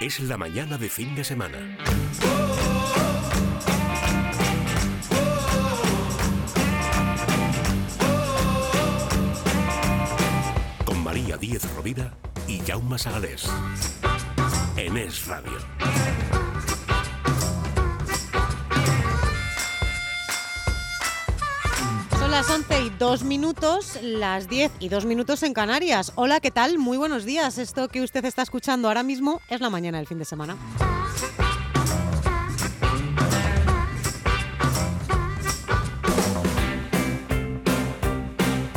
Es la mañana de fin de semana. Con María Díez Rovira y Jaume Sagalés. En Es Radio. Son las 11 y 2 minutos, las 10 y 2 minutos en Canarias. Hola, ¿qué tal? Muy buenos días. Esto que usted está escuchando ahora mismo es la mañana del fin de semana.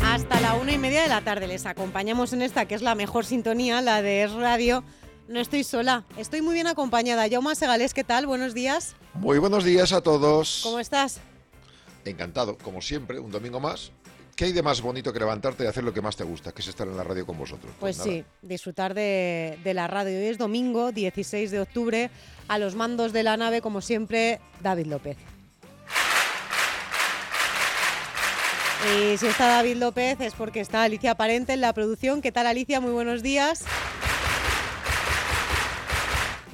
Hasta la una y media de la tarde les acompañamos en esta que es la mejor sintonía, la de Es Radio. No estoy sola, estoy muy bien acompañada. Jaume Segales, ¿qué tal? Buenos días. Muy buenos días a todos. ¿Cómo estás? Encantado, como siempre, un domingo más. ¿Qué hay de más bonito que levantarte y hacer lo que más te gusta, que es estar en la radio con vosotros? Pues, nada. sí, disfrutar de, de la radio. Hoy es domingo, 16 de octubre. A los mandos de la nave, como siempre, David López. Y si está David López es porque está Alicia Parente en la producción. ¿Qué tal Alicia? Muy buenos días.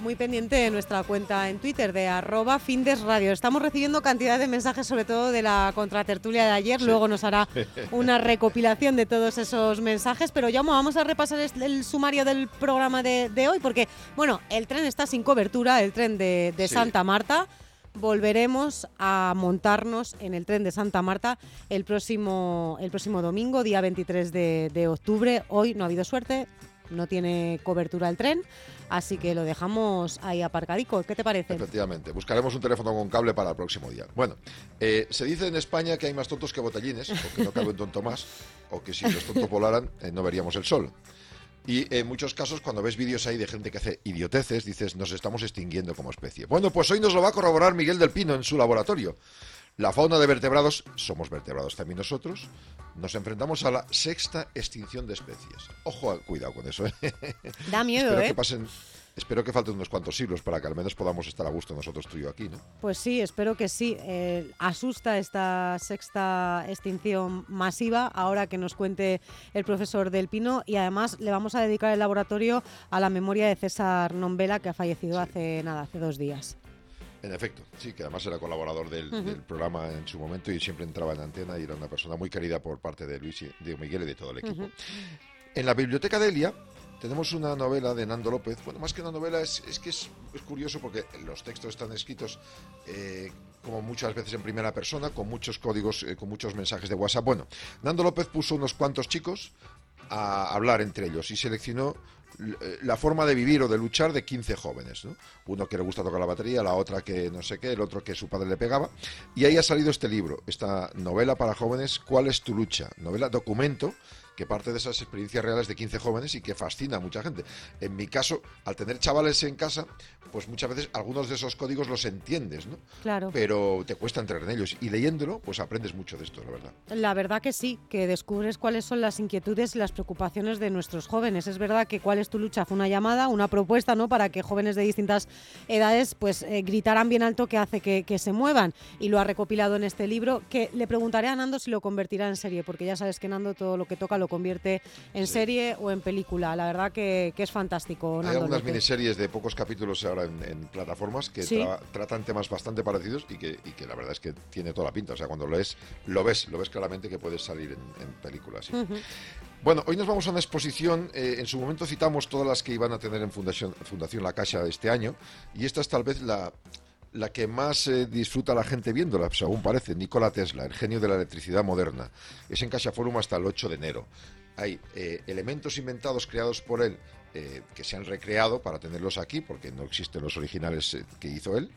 Muy pendiente de nuestra cuenta en Twitter de arroba findesradio. Estamos recibiendo cantidad de mensajes, sobre todo de la contratertulia de ayer. Luego nos hará una recopilación de todos esos mensajes. Pero ya vamos a repasar el, el sumario del programa de, de hoy, porque, bueno, el tren está sin cobertura, el tren de, de Sí. Santa Marta. Volveremos a montarnos en el tren de Santa Marta el próximo, el próximo domingo, día 23 de, de octubre. Hoy no ha habido suerte, no tiene cobertura el tren, así que lo dejamos ahí aparcadico. ¿Qué te parece? Efectivamente, buscaremos un teléfono con cable para el próximo día. Bueno, eh, se dice en España que hay más tontos que botellines, o que no cabe un tonto más, o que si los tontos volaran eh, no veríamos el sol. Y en muchos casos, cuando ves vídeos ahí de gente que hace idioteces, dices, nos estamos extinguiendo como especie. Bueno, pues hoy nos lo va a corroborar Miguel del Pino en su laboratorio. La fauna de vertebrados, somos vertebrados también nosotros, nos enfrentamos a la sexta extinción de especies. Ojo, cuidado con eso. ¿eh? Da miedo, espero ¿eh? que pasen, espero que falten unos cuantos siglos para que al menos podamos estar a gusto nosotros tú y yo aquí, ¿no? Pues sí, espero que sí. Eh, asusta esta sexta extinción masiva ahora que nos cuente el profesor Del Pino y además le vamos a dedicar el laboratorio a la memoria de César Nombela que ha fallecido hace nada, hace dos días. En efecto, sí, que además era colaborador del, programa en su momento y siempre entraba en antena y era una persona muy querida por parte de Luis y de Miguel y de todo el equipo. En la biblioteca de Elia tenemos una novela de Nando López. Bueno, más que una novela, es, es que es, es curioso porque los textos están escritos eh, como muchas veces en primera persona, con muchos códigos, eh, con muchos mensajes de WhatsApp. Bueno, Nando López puso unos cuantos chicos a hablar entre ellos y seleccionó la forma de vivir o de luchar de 15 jóvenes, ¿no? Uno que le gusta tocar la batería, la otra que no sé qué, el otro que su padre le pegaba. Y ahí ha salido este libro, esta novela para jóvenes, ¿Cuál es tu lucha? Novela documento que parte de esas experiencias reales de 15 jóvenes y que fascina a mucha gente. En mi caso, al tener chavales en casa, pues muchas veces algunos de esos códigos los entiendes, ¿no? Claro. Pero te cuesta entrar en ellos. Y leyéndolo, pues aprendes mucho de esto, la verdad. La verdad que sí, que descubres cuáles son las inquietudes y las preocupaciones de nuestros jóvenes. Es verdad que cuál es tu lucha fue una llamada, una propuesta, ¿no? Para que jóvenes de distintas edades, pues eh, gritaran bien alto que hace que, que se muevan. Y lo ha recopilado en este libro. Que le preguntaré a Nando si lo convertirá en serie, porque ya sabes que Nando todo lo que toca lo convierte en Sí. serie o en película. La verdad que, que es fantástico. Hay algunas miniseries de pocos capítulos ahora en, en plataformas que Sí. tra- tratan temas bastante parecidos y que, y que la verdad es que tiene toda la pinta. O sea, cuando lo lees, lo ves, lo ves claramente que puedes salir en, en películas. sí. Bueno, hoy nos vamos a una exposición. eh, en su momento citamos todas las que iban a tener en Fundación, Fundación La Caixa este año y esta es tal vez la, la que más eh, disfruta la gente viéndola, según parece. Nikola Tesla, el genio de la electricidad moderna. Es en Caixa Forum hasta el 8 de enero. Hay eh, elementos inventados creados por él eh, que se han recreado para tenerlos aquí, porque no existen los originales eh, que hizo él.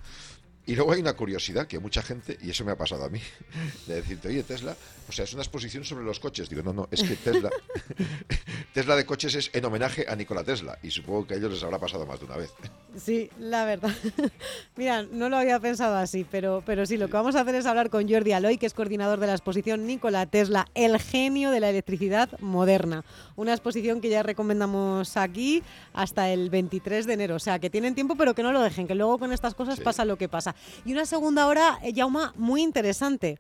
Y luego hay una curiosidad que mucha gente, y eso me ha pasado a mí, de decirte, oye, Tesla, o sea, es una exposición sobre los coches. Digo, no, no, es que Tesla, Tesla de coches es en homenaje a Nikola Tesla, y supongo que a ellos les habrá pasado más de una vez. Sí, la verdad. Mira, no lo había pensado así, pero, pero sí, lo que vamos a hacer es hablar con Jordi Aloy, que es coordinador de la exposición Nikola Tesla, el genio de la electricidad moderna. Una exposición que ya recomendamos aquí hasta el 23 de enero. O sea, que tienen tiempo, pero que no lo dejen, que luego con estas cosas pasa lo que pasa. Y una segunda hora, Yauma, eh, muy interesante.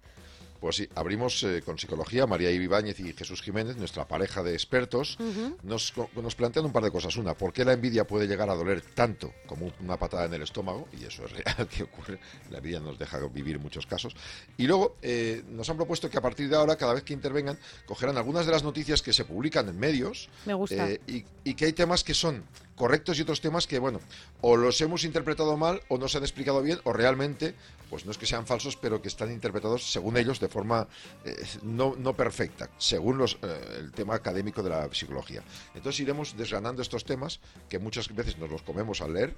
Pues sí, abrimos eh, con psicología. María Ibáñez y Jesús Jiménez, nuestra pareja de expertos, nos, nos, plantean un par de cosas. Una, ¿por qué la envidia puede llegar a doler tanto como una patada en el estómago? Y eso es real que ocurre. La envidia nos deja vivir muchos casos. Y luego eh, nos han propuesto que a partir de ahora, cada vez que intervengan, cogerán algunas de las noticias que se publican en medios. Me gusta. y, y que hay temas que son correctos y otros temas que, bueno, o los hemos interpretado mal o no se han explicado bien o realmente, pues no es que sean falsos, pero que están interpretados según ellos de forma eh, no, no, perfecta, según los, eh, el tema académico de la psicología. Entonces iremos desgranando estos temas que muchas veces nos los comemos al leer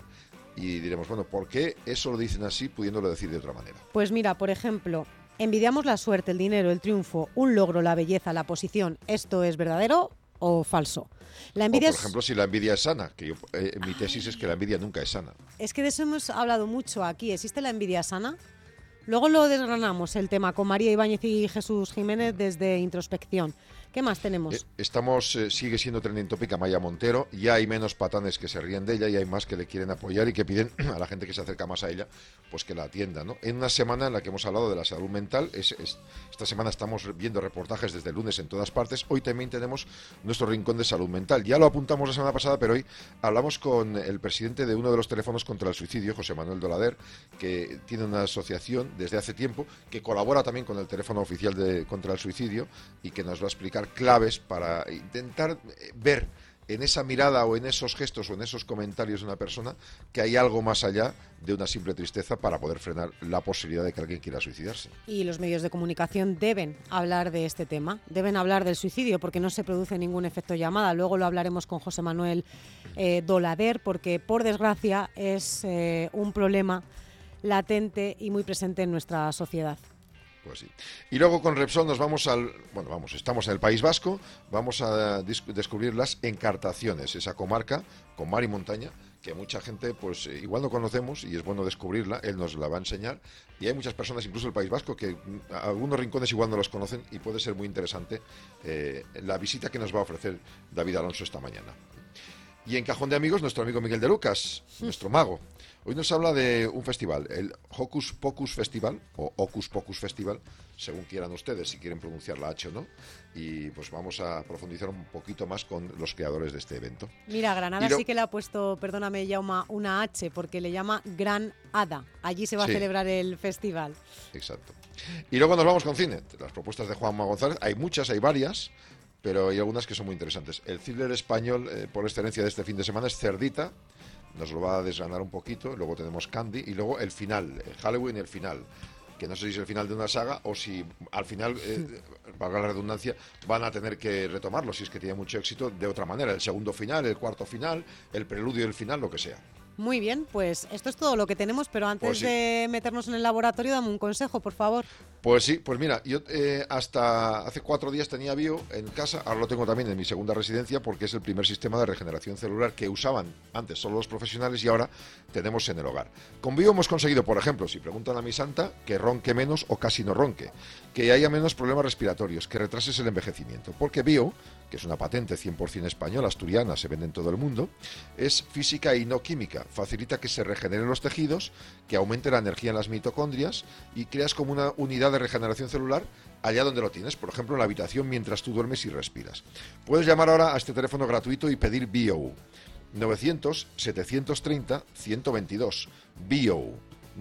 y diremos, bueno, ¿por qué eso lo dicen así pudiéndolo decir de otra manera? Pues mira, por ejemplo, envidiamos la suerte, el dinero, el triunfo, un logro, la belleza, la posición. ¿Esto es verdadero o falso? La envidia por ejemplo, si la envidia es sana, que yo, eh, mi tesis es que la envidia nunca es sana. Es que de eso hemos hablado mucho aquí. ¿Existe la envidia sana? Luego lo desgranamos el tema con María Ibáñez y Jesús Jiménez desde introspección. ¿Qué más tenemos? Eh, estamos, eh, sigue siendo trending topic Maya Montero. Ya hay menos patanes que se ríen de ella y hay más que le quieren apoyar y que piden a la gente que se acerca más a ella, pues que la atienda. ¿no? En una semana en la que hemos hablado de la salud mental, es, esta semana estamos viendo reportajes desde lunes en todas partes. Hoy también tenemos nuestro rincón de salud mental. Ya lo apuntamos la semana pasada, pero hoy hablamos con el presidente de uno de los teléfonos contra el suicidio, José Manuel Dolader, que tiene una asociación desde hace tiempo que colabora también con el teléfono oficial de, contra el suicidio y que nos va a explicar claves para intentar eh, ver en esa mirada o en esos gestos o en esos comentarios de una persona que hay algo más allá de una simple tristeza para poder frenar la posibilidad de que alguien quiera suicidarse. Y los medios de comunicación deben hablar de este tema, deben hablar del suicidio porque no se produce ningún efecto llamada. Luego lo hablaremos con José Manuel eh, Dolader porque por desgracia es eh, un problema latente y muy presente en nuestra sociedad. Pues sí. Y luego con Repsol nos vamos al, bueno, vamos, estamos en el País Vasco, vamos a descubrir las encartaciones, esa comarca con mar y montaña que mucha gente pues eh, igual no conocemos y es bueno descubrirla, él nos la va a enseñar y hay muchas personas, incluso el País Vasco, que mm, algunos rincones igual no los conocen y puede ser muy interesante eh, la visita que nos va a ofrecer David Alonso esta mañana. Y en Cajón de Amigos, nuestro amigo Miguel de Lucas, nuestro mago. Hoy nos habla de un festival, el Hocus Pocus Festival, o Hocus Pocus Festival, según quieran ustedes, si quieren pronunciar la H o no. Y pues vamos a profundizar un poquito más con los creadores de este evento. Mira, Granada sí que le ha puesto, perdóname, llama una H, porque le llama Gran Hada. Allí se va a celebrar el festival. Exacto. Y luego nos vamos con cine. Las propuestas de Juanma González, hay muchas, hay varias pero hay algunas que son muy interesantes. El thriller español eh, por excelencia de este fin de semana es Cerdita, nos lo va a desgranar un poquito, luego tenemos Candy y luego el final, Halloween y el final que no sé si es el final de una saga o si al final, eh, valga la redundancia, van a tener que retomarlo, si es que tiene mucho éxito, de otra manera. El segundo final, el cuarto final, el preludio y el final, lo que sea. Muy bien, pues esto es todo lo que tenemos, pero antes pues de meternos en el laboratorio, dame un consejo, por favor. Pues sí, pues mira, yo eh, hasta hace cuatro días tenía bio en casa, ahora lo tengo también en mi segunda residencia porque es el primer sistema de regeneración celular que usaban antes solo los profesionales y ahora tenemos en el hogar. Con bio hemos conseguido, por ejemplo, si preguntan a mi santa, que ronque menos o casi no ronque, que haya menos problemas respiratorios, que retrases el envejecimiento, porque bio que es una patente 100% española, asturiana, se vende en todo el mundo, es física y no química. Facilita que se regeneren los tejidos, que aumente la energía en las mitocondrias y creas como una unidad de regeneración celular allá donde lo tienes, por ejemplo en la habitación mientras tú duermes y respiras. Puedes llamar ahora a este teléfono gratuito y pedir BIO. 900-730-122. BIO.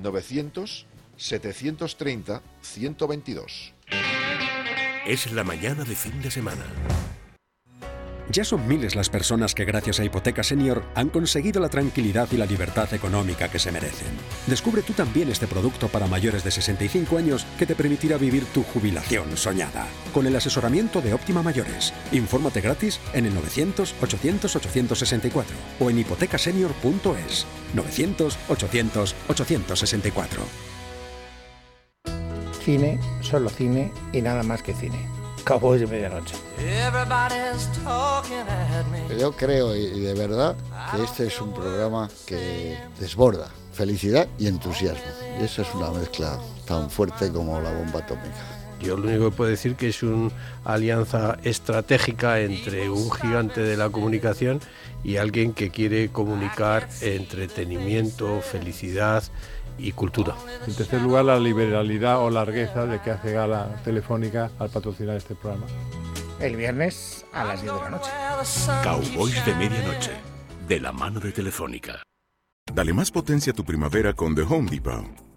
900-730-122. Es la mañana de fin de semana. Ya son miles las personas que gracias a Hipoteca Senior han conseguido la tranquilidad y la libertad económica que se merecen. Descubre tú también este producto para mayores de 65 años que te permitirá vivir tu jubilación soñada. Con el asesoramiento de Óptima Mayores. Infórmate gratis en el 900 800 864 o en hipotecasenior.es. 900 800 864. Cine, solo cine y nada más que cine. Cowboys de medianoche. Yo creo y de verdad que este es un programa que desborda felicidad y entusiasmo. Y eso es una mezcla tan fuerte como la bomba atómica. Yo lo único que puedo decir que es una alianza estratégica entre un gigante de la comunicación y alguien que quiere comunicar entretenimiento, felicidad y cultura. En tercer lugar, la liberalidad o largueza de que hace gala Telefónica al patrocinar este programa. El viernes a las 10 de la noche. Cowboys de medianoche, de la mano de Telefónica. Dale más potencia a tu primavera con The Home Depot.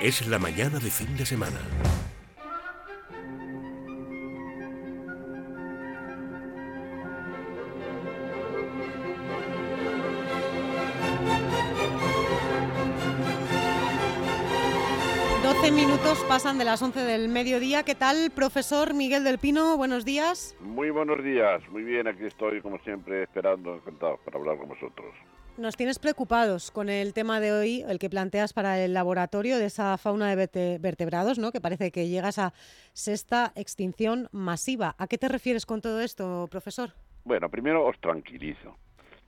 Es la mañana de fin de semana. minutos pasan de las 11 del mediodía. ¿Qué tal, profesor Miguel del Pino? Buenos días. Muy buenos días. Muy bien, aquí estoy como siempre esperando, encantado para hablar con vosotros. Nos tienes preocupados con el tema de hoy, el que planteas para el laboratorio de esa fauna de vertebrados, ¿no? que parece que llega a sexta extinción masiva. ¿A qué te refieres con todo esto, profesor? Bueno, primero os tranquilizo.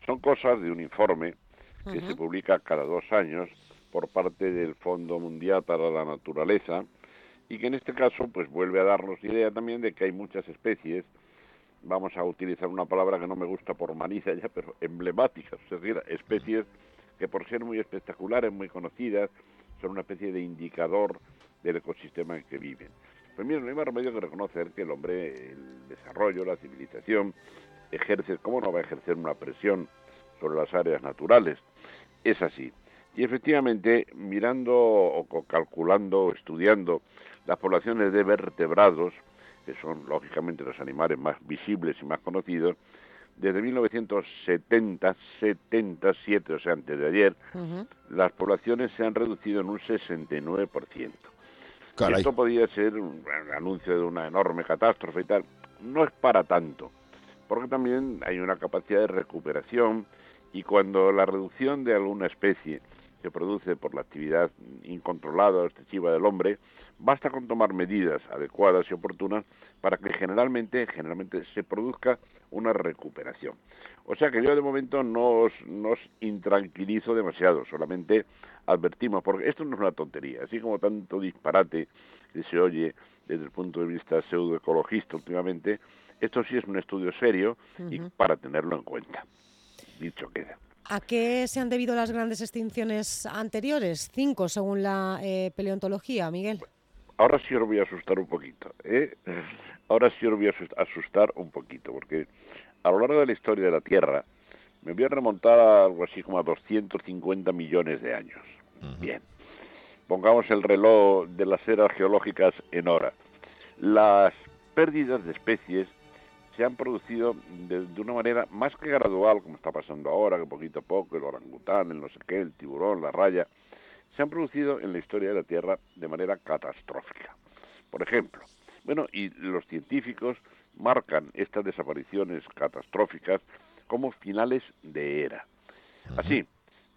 Son cosas de un informe que se publica cada dos años por parte del Fondo Mundial para la Naturaleza y que en este caso pues vuelve a darnos idea también de que hay muchas especies vamos a utilizar una palabra que no me gusta por maniza ya pero emblemáticas es decir especies que por ser muy espectaculares muy conocidas son una especie de indicador del ecosistema en que viven. Pues mira no hay más remedio que reconocer que el hombre el desarrollo la civilización ejerce cómo no va a ejercer una presión sobre las áreas naturales es así. Y efectivamente, mirando o calculando o estudiando las poblaciones de vertebrados, que son lógicamente los animales más visibles y más conocidos, desde 1970, 77, o sea, antes de ayer, las poblaciones se han reducido en un 69%. Esto podría ser un, un anuncio de una enorme catástrofe y tal. No es para tanto, porque también hay una capacidad de recuperación y cuando la reducción de alguna especie se produce por la actividad incontrolada o excesiva del hombre, basta con tomar medidas adecuadas y oportunas para que generalmente, generalmente se produzca una recuperación. O sea que yo de momento no os, intranquilizo demasiado, solamente advertimos, porque esto no es una tontería, así como tanto disparate que se oye desde el punto de vista pseudoecologista últimamente, esto sí es un estudio serio y para tenerlo en cuenta. Dicho queda. ¿A qué se han debido las grandes extinciones anteriores? Cinco, según la eh, paleontología, Miguel. Ahora sí os voy a asustar un poquito. ¿eh? Ahora sí os voy a asustar un poquito, porque a lo largo de la historia de la Tierra me voy a remontar a algo así como a 250 millones de años. Bien. Pongamos el reloj de las eras geológicas en hora. Las pérdidas de especies se han producido de, una manera más que gradual, como está pasando ahora, que poquito a poco, el orangután, el no sé qué, el tiburón, la raya, se han producido en la historia de la Tierra de manera catastrófica. Por ejemplo, bueno, y los científicos marcan estas desapariciones catastróficas como finales de era. Así,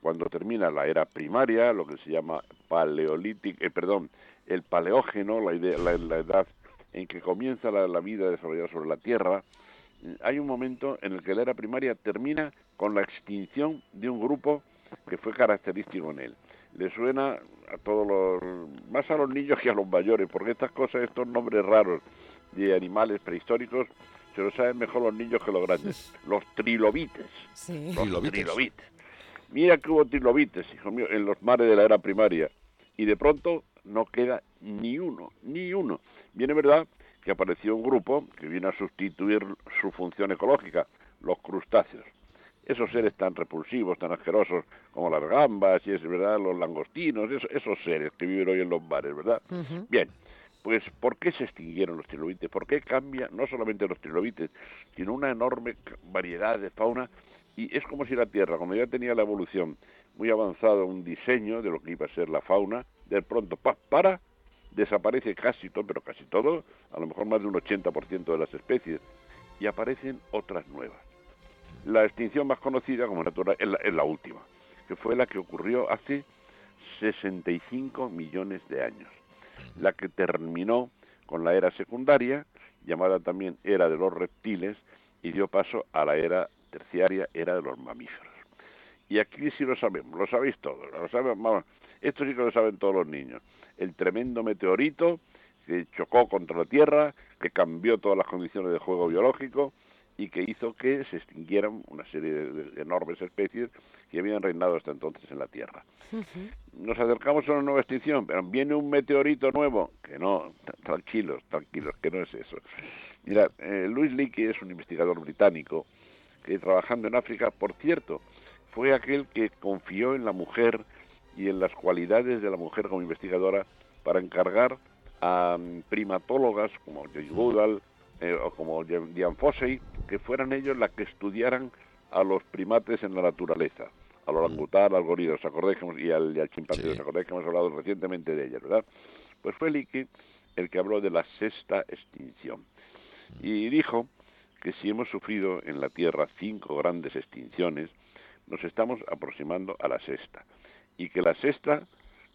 cuando termina la era primaria, lo que se llama paleolítico, eh, perdón, el paleógeno, la, idea, la, la edad en que comienza la, vida desarrollada sobre la Tierra, hay un momento en el que la era primaria termina con la extinción de un grupo que fue característico en él. Le suena a todos los, más a los niños que a los mayores, porque estas cosas, estos nombres raros de animales prehistóricos, se lo saben mejor los niños que los grandes. Los trilobites. Sí. Los trilobites. Mira que hubo trilobites, hijo mío, en los mares de la era primaria. Y de pronto no queda ni uno, ni uno. Bien es verdad que apareció un grupo que viene a sustituir su función ecológica, los crustáceos. Esos seres tan repulsivos, tan asquerosos como las gambas y es verdad, los langostinos, esos, esos seres que viven hoy en los mares, ¿verdad? Bien, pues ¿por qué se extinguieron los trilobites? ¿Por qué cambia no solamente los trilobites, sino una enorme variedad de fauna? Y es como si la Tierra, cuando ya tenía la evolución muy avanzado, un diseño de lo que iba a ser la fauna, de pronto ¡pa! para, desaparece casi todo, pero casi todo, a lo mejor más de un 80% de las especies, y aparecen otras nuevas. La extinción más conocida como natural es la, es la última, que fue la que ocurrió hace 65 millones de años, la que terminó con la era secundaria, llamada también era de los reptiles, y dio paso a la era terciaria, era de los mamíferos. Y aquí sí lo sabemos, lo sabéis todos, lo saben, vamos, esto sí que lo saben todos los niños. El tremendo meteorito que chocó contra la Tierra, que cambió todas las condiciones de juego biológico y que hizo que se extinguieran una serie de, enormes especies que habían reinado hasta entonces en la Tierra. Nos acercamos a una nueva extinción, pero viene un meteorito nuevo, que no, tra- tranquilos, tranquilos, que no es eso. Mira, eh, Louis Leakey es un investigador británico que trabajando en África, por cierto, fue aquel que confió en la mujer y en las cualidades de la mujer como investigadora para encargar a mm, primatólogas como Joyce Goodall eh, o como Diane Fossey, que fueran ellos las que estudiaran a los primates en la naturaleza, al orangután, al gorila, ¿os acordáis y al, y al chimpancé, ¿os acordáis que hemos hablado recientemente de ellas, verdad? Pues fue Leakey el que habló de la sexta extinción y dijo que si hemos sufrido en la Tierra cinco grandes extinciones, nos estamos aproximando a la sexta. Y que la sexta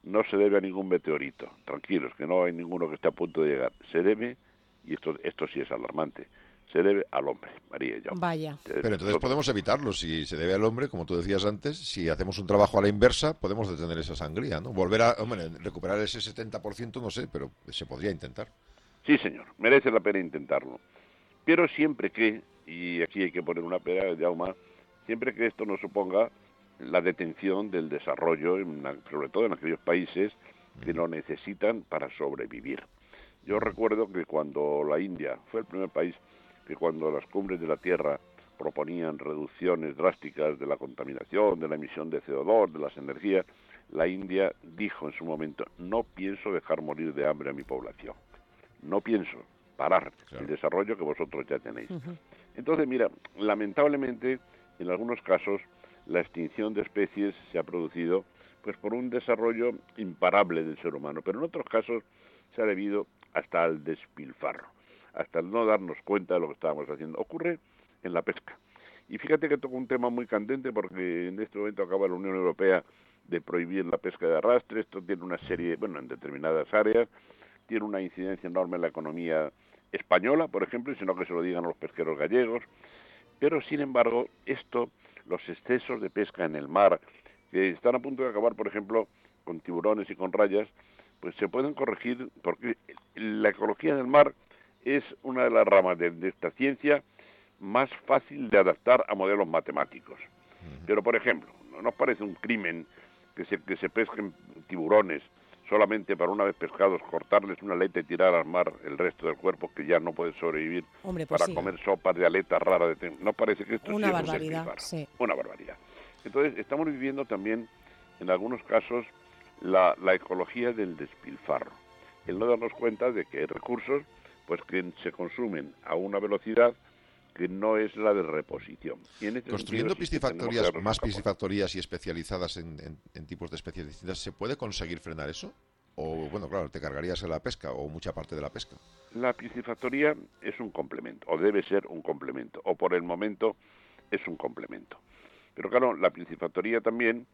no se debe a ningún meteorito. Tranquilos, que no hay ninguno que esté a punto de llegar. Se debe, y esto, esto sí es alarmante, se debe al hombre, María y yo. Vaya. Pero entonces podemos evitarlo si se debe al hombre, como tú decías antes, si hacemos un trabajo a la inversa, podemos detener esa sangría, ¿no? Volver a, hombre, recuperar ese 70% no sé, pero se podría intentar. Sí, señor, merece la pena intentarlo. Pero siempre que, y aquí hay que poner una pega de Auma, siempre que esto no suponga la detención del desarrollo, en la- sobre todo en aquellos países que lo necesitan para sobrevivir. Yo recuerdo que cuando la India fue el primer país que cuando las cumbres de la Tierra proponían reducciones drásticas de la contaminación, de la emisión de CO2, de las energías, la India dijo en su momento, no pienso dejar morir de hambre a mi población no pienso parar el desarrollo que vosotros ya tenéis. Entonces, mira, lamentablemente, en algunos casos, la extinción de especies se ha producido pues por un desarrollo imparable del ser humano, pero en otros casos se ha debido hasta al despilfarro, hasta el no darnos cuenta de lo que estábamos haciendo. Ocurre en la pesca. Y fíjate que toca un tema muy candente porque en este momento acaba la Unión Europea de prohibir la pesca de arrastre. Esto tiene una serie, bueno, en determinadas áreas, tiene una incidencia enorme en la economía española, por ejemplo, y sino que se lo digan a los pesqueros gallegos. Pero, sin embargo, esto, los excesos de pesca en el mar, que están a punto de acabar, por ejemplo, con tiburones y con rayas, pues se pueden corregir porque la ecología del mar es una de las ramas de, de esta ciencia más fácil de adaptar a modelos matemáticos. Pero, por ejemplo, ¿no nos parece un crimen que se, que se pesquen tiburones solamente para una vez pescados cortarles una aleta y tirar al mar el resto del cuerpo que ya no puede sobrevivir Hombre, pues para sí. comer sopas de aletas raras? De... ¿No parece que esto sí Una es un barbaridad, sí. Una barbaridad. Entonces, estamos viviendo también, en algunos casos, la, la ecología del despilfarro. El no darnos cuenta de que hay recursos pues que se consumen a una velocidad que no es la de reposición. Este Construyendo piscifactorías, más piscifactorías y especializadas en, en- en tipos de especies distintas, ¿se puede conseguir frenar eso? O, bueno, claro, te cargarías en la pesca o mucha parte de la pesca. La piscifactoría es un complemento, o debe ser un complemento, o por el momento es un complemento. Pero claro, la piscifactoría también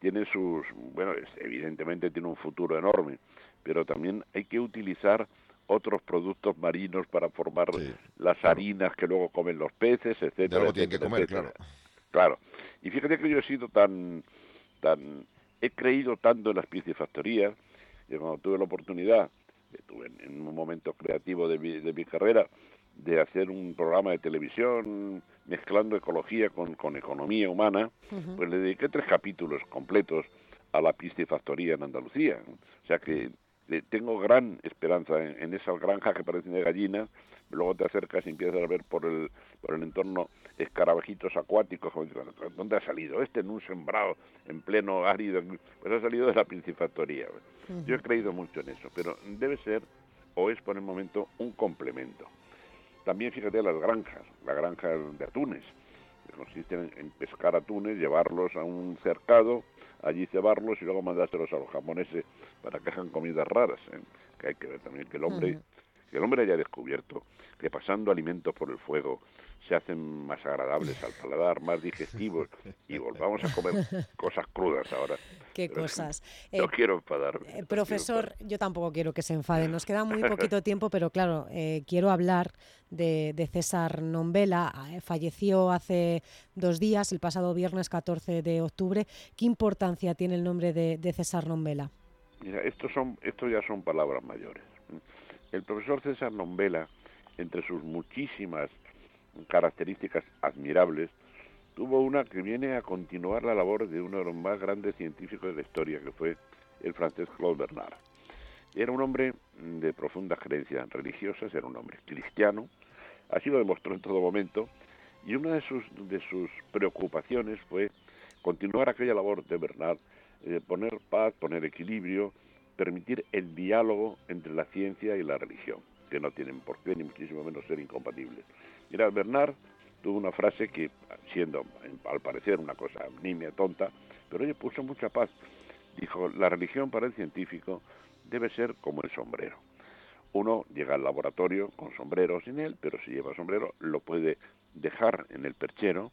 tiene sus, bueno, evidentemente tiene un futuro enorme, pero también hay que utilizar otros productos marinos para formar las harinas que luego comen los peces, etcétera. algo tienen que comer, etcétera. claro. Claro. Y fíjate que yo he sido tan, tan, he creído tanto en las piscifactorías que cuando tuve la oportunidad, estuve en, en un momento creativo de mi, de mi carrera, de hacer un programa de televisión mezclando ecología con, con economía humana, pues le dediqué tres capítulos completos a la piscifactoría en Andalucía. O sea que eh, tengo gran esperanza en, en esas granjas que parecen de gallinas, luego te acercas y empiezas a ver por el, por el entorno escarabajitos acuáticos, ¿dónde ha salido? Este en un sembrado en pleno árido, pues ha salido de la piscifactoría. Yo he creído mucho en eso, pero debe ser, o es por el momento, un complemento. También fíjate las granjas, la granja de atunes, que consisten en, pescar atunes, llevarlos a un cercado, allí cebarlos y luego mandárselos a los japoneses para que hagan comidas raras. ¿eh? Que hay que ver también que el hombre, que el hombre haya descubierto que pasando alimentos por el fuego se hacen más agradables al paladar, más digestivos y volvamos a comer cosas crudas ahora. Qué cosas. no quiero enfadarme. Eh, profesor, yo tampoco quiero que se enfade. Nos queda muy poquito tiempo, pero claro, eh, quiero hablar de, César Nombela. Eh, falleció hace dos días, el pasado viernes 14 de octubre. ¿Qué importancia tiene el nombre de, de César Nombela? Mira, estos, son, estos ya son palabras mayores. El profesor César Nombela entre sus muchísimas características admirables, tuvo una que viene a continuar la labor de uno de los más grandes científicos de la historia, que fue el francés Claude Bernard. Era un hombre de profundas creencias religiosas, era un hombre cristiano, así lo demostró en todo momento, y una de sus, de sus preocupaciones fue continuar aquella labor de Bernard, eh, poner paz, poner equilibrio, permitir el diálogo entre la ciencia y la religión que no tienen por qué ni muchísimo menos ser incompatibles. Mira, Bernard tuvo una frase que, siendo al parecer una cosa nimia, tonta, pero oye, puso mucha paz. Dijo, la religión para el científico debe ser como el sombrero. Uno llega al laboratorio con sombrero o sin él, pero si lleva sombrero lo puede dejar en el perchero,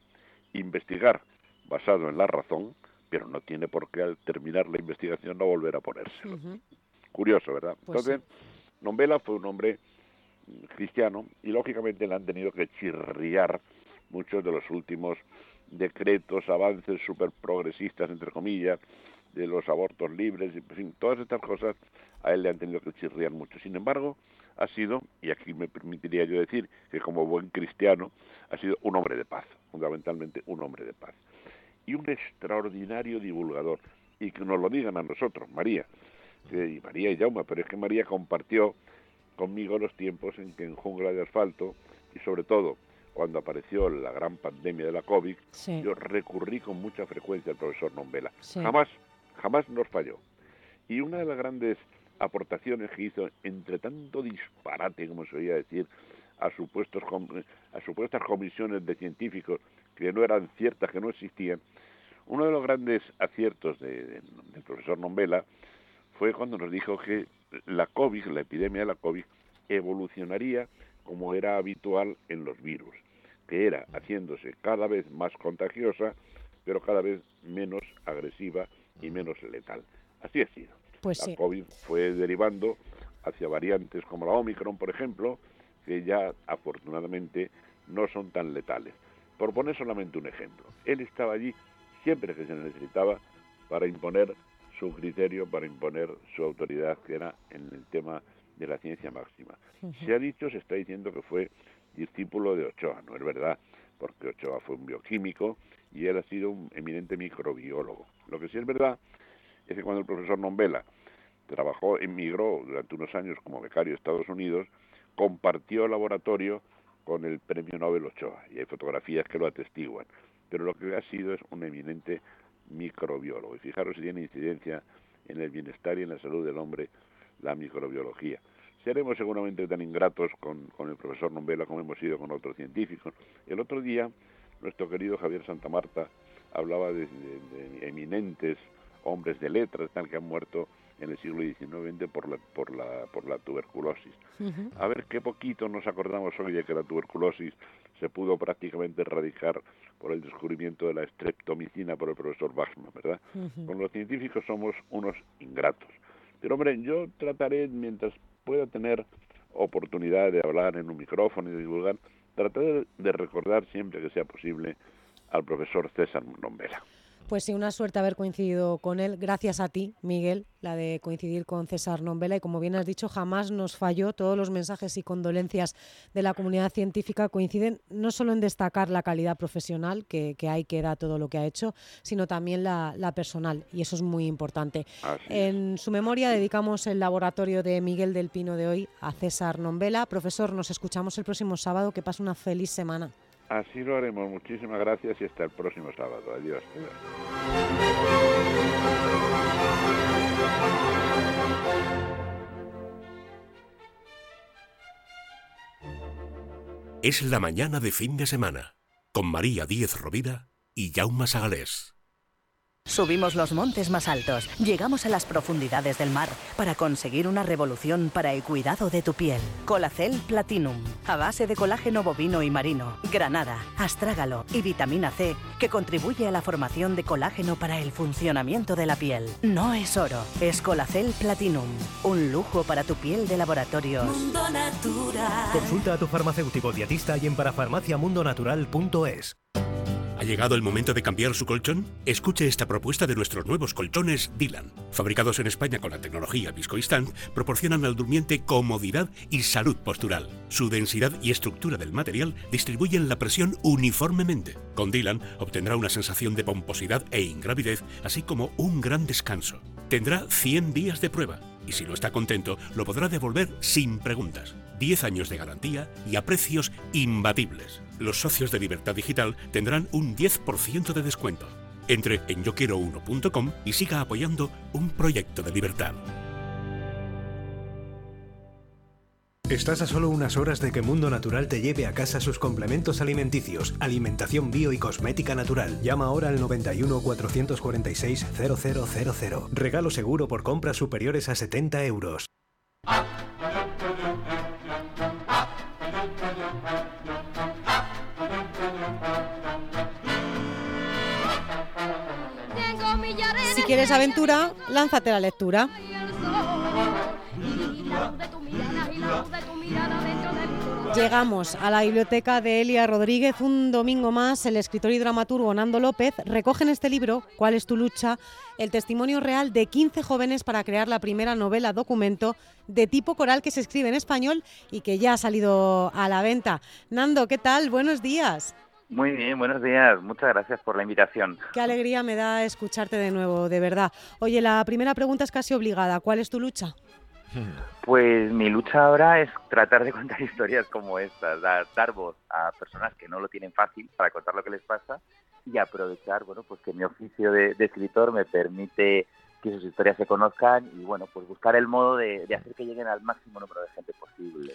investigar basado en la razón, pero no tiene por qué al terminar la investigación no volver a ponérselo. Curioso, ¿verdad? Pues Entonces, Nombela fue un hombre cristiano y lógicamente le han tenido que chirriar muchos de los últimos decretos, avances super progresistas, entre comillas, de los abortos libres, en fin, todas estas cosas a él le han tenido que chirriar mucho. Sin embargo, ha sido, y aquí me permitiría yo decir que como buen cristiano, ha sido un hombre de paz, fundamentalmente un hombre de paz. Y un extraordinario divulgador. Y que nos lo digan a nosotros, María, y María y Jauma, pero es que María compartió conmigo los tiempos en que en Jungla de Asfalto y sobre todo cuando apareció la gran pandemia de la COVID, yo recurrí con mucha frecuencia al profesor Nombela. Jamás, jamás nos falló. Y una de las grandes aportaciones que hizo entre tanto disparate, como se oía decir, a, supuestos, a supuestas comisiones de científicos que no eran ciertas, que no existían, uno de los grandes aciertos del profesor Nombela fue cuando nos dijo que la COVID, la epidemia de la COVID, evolucionaría como era habitual en los virus, que era haciéndose cada vez más contagiosa, pero cada vez menos agresiva y menos letal. Así ha sido. Pues la COVID fue derivando hacia variantes como la Omicron, por ejemplo, que ya afortunadamente no son tan letales. Por poner solamente un ejemplo, él estaba allí siempre que se necesitaba para imponer su criterio para imponer su autoridad, que era en el tema de la ciencia máxima. Se ha dicho, se está diciendo que fue discípulo de Ochoa, no es verdad, porque Ochoa fue un bioquímico y él ha sido un eminente microbiólogo. Lo que sí es verdad es que cuando el profesor Nombela trabajó, emigró durante unos años como becario de Estados Unidos, compartió laboratorio con el premio Nobel Ochoa, y hay fotografías que lo atestiguan. Pero lo que ha sido es un eminente microbiólogo. Y fijaros si tiene incidencia en el bienestar y en la salud del hombre la microbiología. Seremos seguramente tan ingratos con, con el profesor Nombela como hemos sido con otros científicos. El otro día, nuestro querido Javier Santa Marta hablaba de, eminentes hombres de letras tal que han muerto en el siglo XIX por la, por la, por la tuberculosis. A ver qué poquito nos acordamos hoy de que la tuberculosis se pudo prácticamente erradicar por el descubrimiento de la streptomicina por el profesor Bachmann, ¿verdad? Con los científicos somos unos ingratos. Pero hombre, yo trataré, mientras pueda tener oportunidad de hablar en un micrófono y de divulgar, trataré de recordar siempre que sea posible al profesor César Nombela. Pues sí, una suerte haber coincidido con él. Gracias a ti, Miguel, la de coincidir con César Nombela. Y como bien has dicho, jamás nos falló. Todos los mensajes y condolencias de la comunidad científica coinciden no solo en destacar la calidad profesional que, hay, que da todo lo que ha hecho, sino también la, personal. Y eso es muy importante. En su memoria dedicamos el laboratorio de Miguel del Pino de hoy a César Nombela. Profesor, nos escuchamos el próximo sábado. Que pase una feliz semana. Así lo haremos. Muchísimas gracias y hasta el próximo sábado. Adiós. Es la mañana de fin de semana con María Díez Rovira y Jaume Sagalés. Subimos los montes más altos, llegamos a las profundidades del mar para conseguir una revolución para el cuidado de tu piel. Colacel Platinum, a base de colágeno bovino y marino, granada, astrágalo y vitamina C, que contribuye a la formación de colágeno para el funcionamiento de la piel. No es oro, es Colacel Platinum, un lujo para tu piel de laboratorio. Mundo Natural. Consulta a tu farmacéutico dietista y en parafarmaciamundonatural.es. ¿Ha llegado el momento de cambiar su colchón? Escuche esta propuesta de nuestros nuevos colchones Dylan. Fabricados en España con la tecnología Viscoinstant, proporcionan al durmiente comodidad y salud postural. Su densidad y estructura del material distribuyen la presión uniformemente. Con Dylan obtendrá una sensación de pomposidad e ingravidez, así como un gran descanso. Tendrá 100 días de prueba y si no está contento, lo podrá devolver sin preguntas. 10 años de garantía y a precios imbatibles. Los socios de Libertad Digital tendrán un 10% de descuento. Entre en yoquiero1.com y siga apoyando un proyecto de libertad. Estás a solo unas horas de que Mundo Natural te lleve a casa sus complementos alimenticios, alimentación bio y cosmética natural. Llama ahora al 91 446 0000. Regalo seguro por compras superiores a 70 euros. Quieres aventura, lánzate la lectura. Llegamos a la biblioteca de Elia Rodríguez un domingo más. El escritor y dramaturgo Nando López recoge en este libro, ¿Cuál es tu lucha?, el testimonio real de 15 jóvenes para crear la primera novela documento de tipo coral que se escribe en español y que ya ha salido a la venta. Nando, ¿qué tal? Buenos días. Muy bien, buenos días. Muchas gracias por la invitación. Qué alegría me da escucharte de nuevo, de verdad. Oye, la primera pregunta es casi obligada. ¿Cuál es tu lucha? Pues mi lucha ahora es tratar de contar historias como estas, dar, voz a personas que no lo tienen fácil para contar lo que les pasa y aprovechar, bueno, pues que mi oficio de, escritor me permite que sus historias se conozcan y, bueno, pues buscar el modo de, de hacer que lleguen al máximo número de gente posible.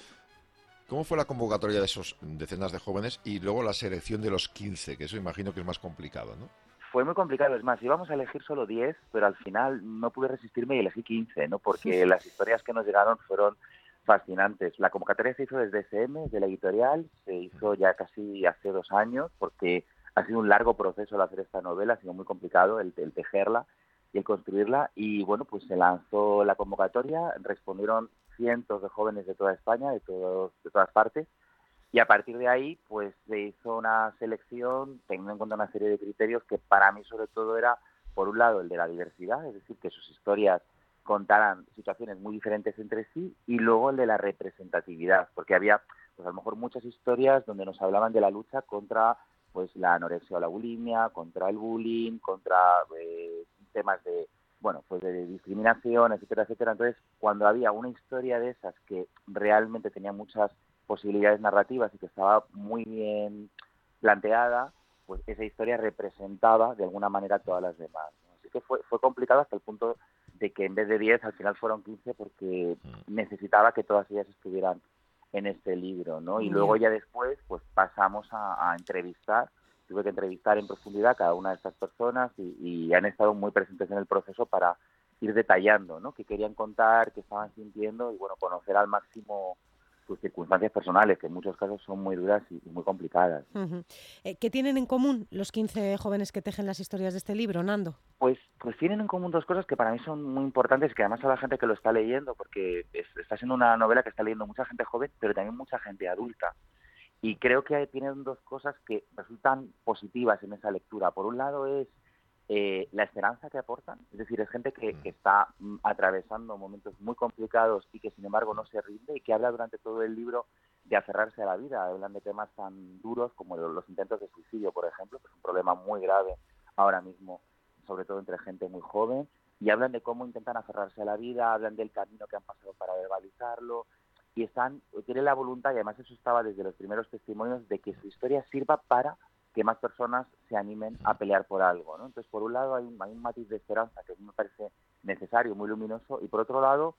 ¿Cómo fue la convocatoria de esos decenas de jóvenes y luego la selección de los 15? Que eso imagino que es más complicado, ¿no? fue muy complicado. Es más, íbamos a elegir solo 10, pero al final no pude resistirme y elegí 15, ¿no? Porque las historias que nos llegaron fueron fascinantes. La convocatoria se hizo desde SM, de la editorial, se hizo ya casi hace dos años, porque ha sido un largo proceso el hacer esta novela, ha sido muy complicado el, el tejerla y el construirla. Y bueno, pues se lanzó la convocatoria, respondieron cientos de jóvenes de toda España, de, todos, de todas partes, y a partir de ahí, pues se hizo una selección teniendo en cuenta una serie de criterios que para mí sobre todo era, por un lado, el de la diversidad, es decir, que sus historias contaran situaciones muy diferentes entre sí, y luego el de la representatividad, porque había, pues a lo mejor muchas historias donde nos hablaban de la lucha contra pues la anorexia o la bulimia, contra el bullying, contra eh, temas de bueno, pues de discriminación, etcétera, etcétera. Entonces, cuando había una historia de esas que realmente tenía muchas posibilidades narrativas y que estaba muy bien planteada, pues esa historia representaba de alguna manera todas las demás. Así que fue, fue complicado hasta el punto de que en vez de 10 al final fueron 15 porque mm. necesitaba que todas ellas estuvieran en este libro, ¿no? Y luego ya después pues pasamos a, entrevistar, tuve que entrevistar en profundidad a cada una de estas personas y, y han estado muy presentes en el proceso para ir detallando, ¿no? Qué querían contar, qué estaban sintiendo y bueno, conocer al máximo sus circunstancias personales, que en muchos casos son muy duras y, muy complicadas. Eh, ¿Qué tienen en común los 15 jóvenes que tejen las historias de este libro, Nando? Pues, pues tienen en común dos cosas que para mí son muy importantes y que además a la gente que lo está leyendo, porque está siendo una novela que está leyendo mucha gente joven, pero también mucha gente adulta. Y creo que tienen dos cosas que resultan positivas en esa lectura. Por un lado es eh, la esperanza que aportan, es decir, es gente que, que está mm, atravesando momentos muy complicados y que sin embargo no se rinde y que habla durante todo el libro de aferrarse a la vida, hablan de temas tan duros como los intentos de suicidio, por ejemplo, que es un problema muy grave ahora mismo, sobre todo entre gente muy joven, y hablan de cómo intentan aferrarse a la vida, hablan del camino que han pasado para verbalizarlo, y están, tienen la voluntad, y además eso estaba desde los primeros testimonios, de que su historia sirva para que más personas se animen a pelear por algo. ¿no? Entonces, por un lado, hay un, hay un matiz de esperanza que a mí me parece necesario, muy luminoso, y por otro lado,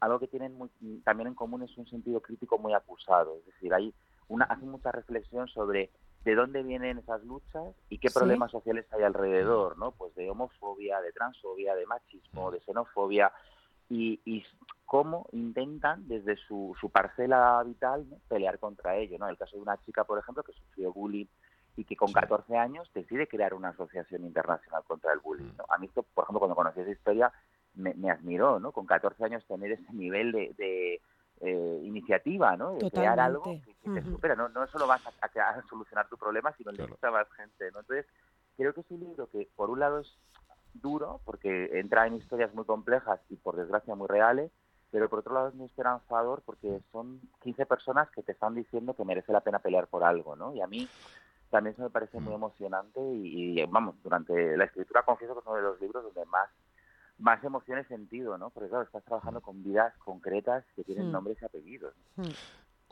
algo que tienen muy, también en común es un sentido crítico muy acusado. Es decir, hay una, hacen mucha reflexión sobre de dónde vienen esas luchas y qué Sí. problemas sociales hay alrededor, ¿no? Pues de homofobia, de transfobia, de machismo, de xenofobia y, y cómo intentan desde su, su parcela vital ¿no? pelear contra ello, ¿no? El caso de una chica, por ejemplo, que sufrió bullying y que con 14 años decide crear una asociación internacional contra el bullying, ¿no? A mí esto, por ejemplo, cuando conocí esa historia me, me admiró, ¿no? Con 14 años tener ese nivel de, de, eh, iniciativa, ¿no? De crear algo que, que te supera. No, no solo vas a, a- a solucionar tu problema, sino le gusta a más gente, ¿no? Entonces, creo que es un libro que, por un lado, es duro, porque entra en historias muy complejas y, por desgracia, muy reales, pero por otro lado es muy esperanzador porque son 15 personas que te están diciendo que merece la pena pelear por algo, ¿no? Y a mí también eso me parece muy emocionante y, y, vamos, durante la escritura confieso que es uno de los libros donde más más emoción he sentido, ¿no? Porque claro, estás trabajando con vidas concretas que tienen Mm. nombres y apellidos.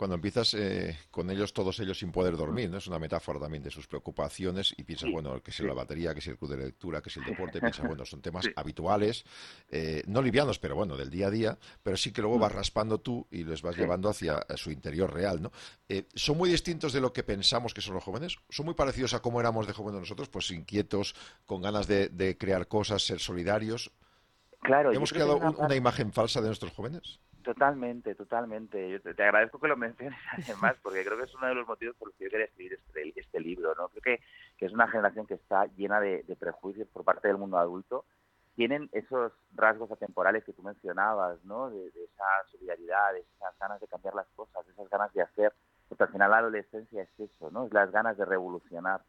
Cuando empiezas eh, con ellos, todos ellos sin poder dormir, ¿no? Es una metáfora también de sus preocupaciones y piensas, bueno, que si la batería, que si el club de lectura, que si el deporte, piensas, bueno, son temas habituales, eh, no livianos, pero bueno, del día a día, pero sí que luego vas raspando tú y los vas llevando hacia eh, su interior real, ¿no? Eh, ¿Son muy distintos de lo que pensamos que son los jóvenes? ¿Son muy parecidos a cómo éramos de jóvenes nosotros? Pues inquietos, con ganas de, de crear cosas, ser solidarios. Claro, ¿Hemos creado es una imagen falsa de nuestros jóvenes? Totalmente, totalmente. Yo te, agradezco que lo menciones además, porque creo que es uno de los motivos por los que yo quería escribir este, este libro. ¿no? Creo que, que es una generación que está llena de, de prejuicios por parte del mundo adulto. Tienen esos rasgos atemporales que tú mencionabas, ¿no? De, de esa solidaridad, de esas ganas de cambiar las cosas, de esas ganas de hacer. Porque al final la adolescencia es eso, ¿no? Es las ganas de revolucionar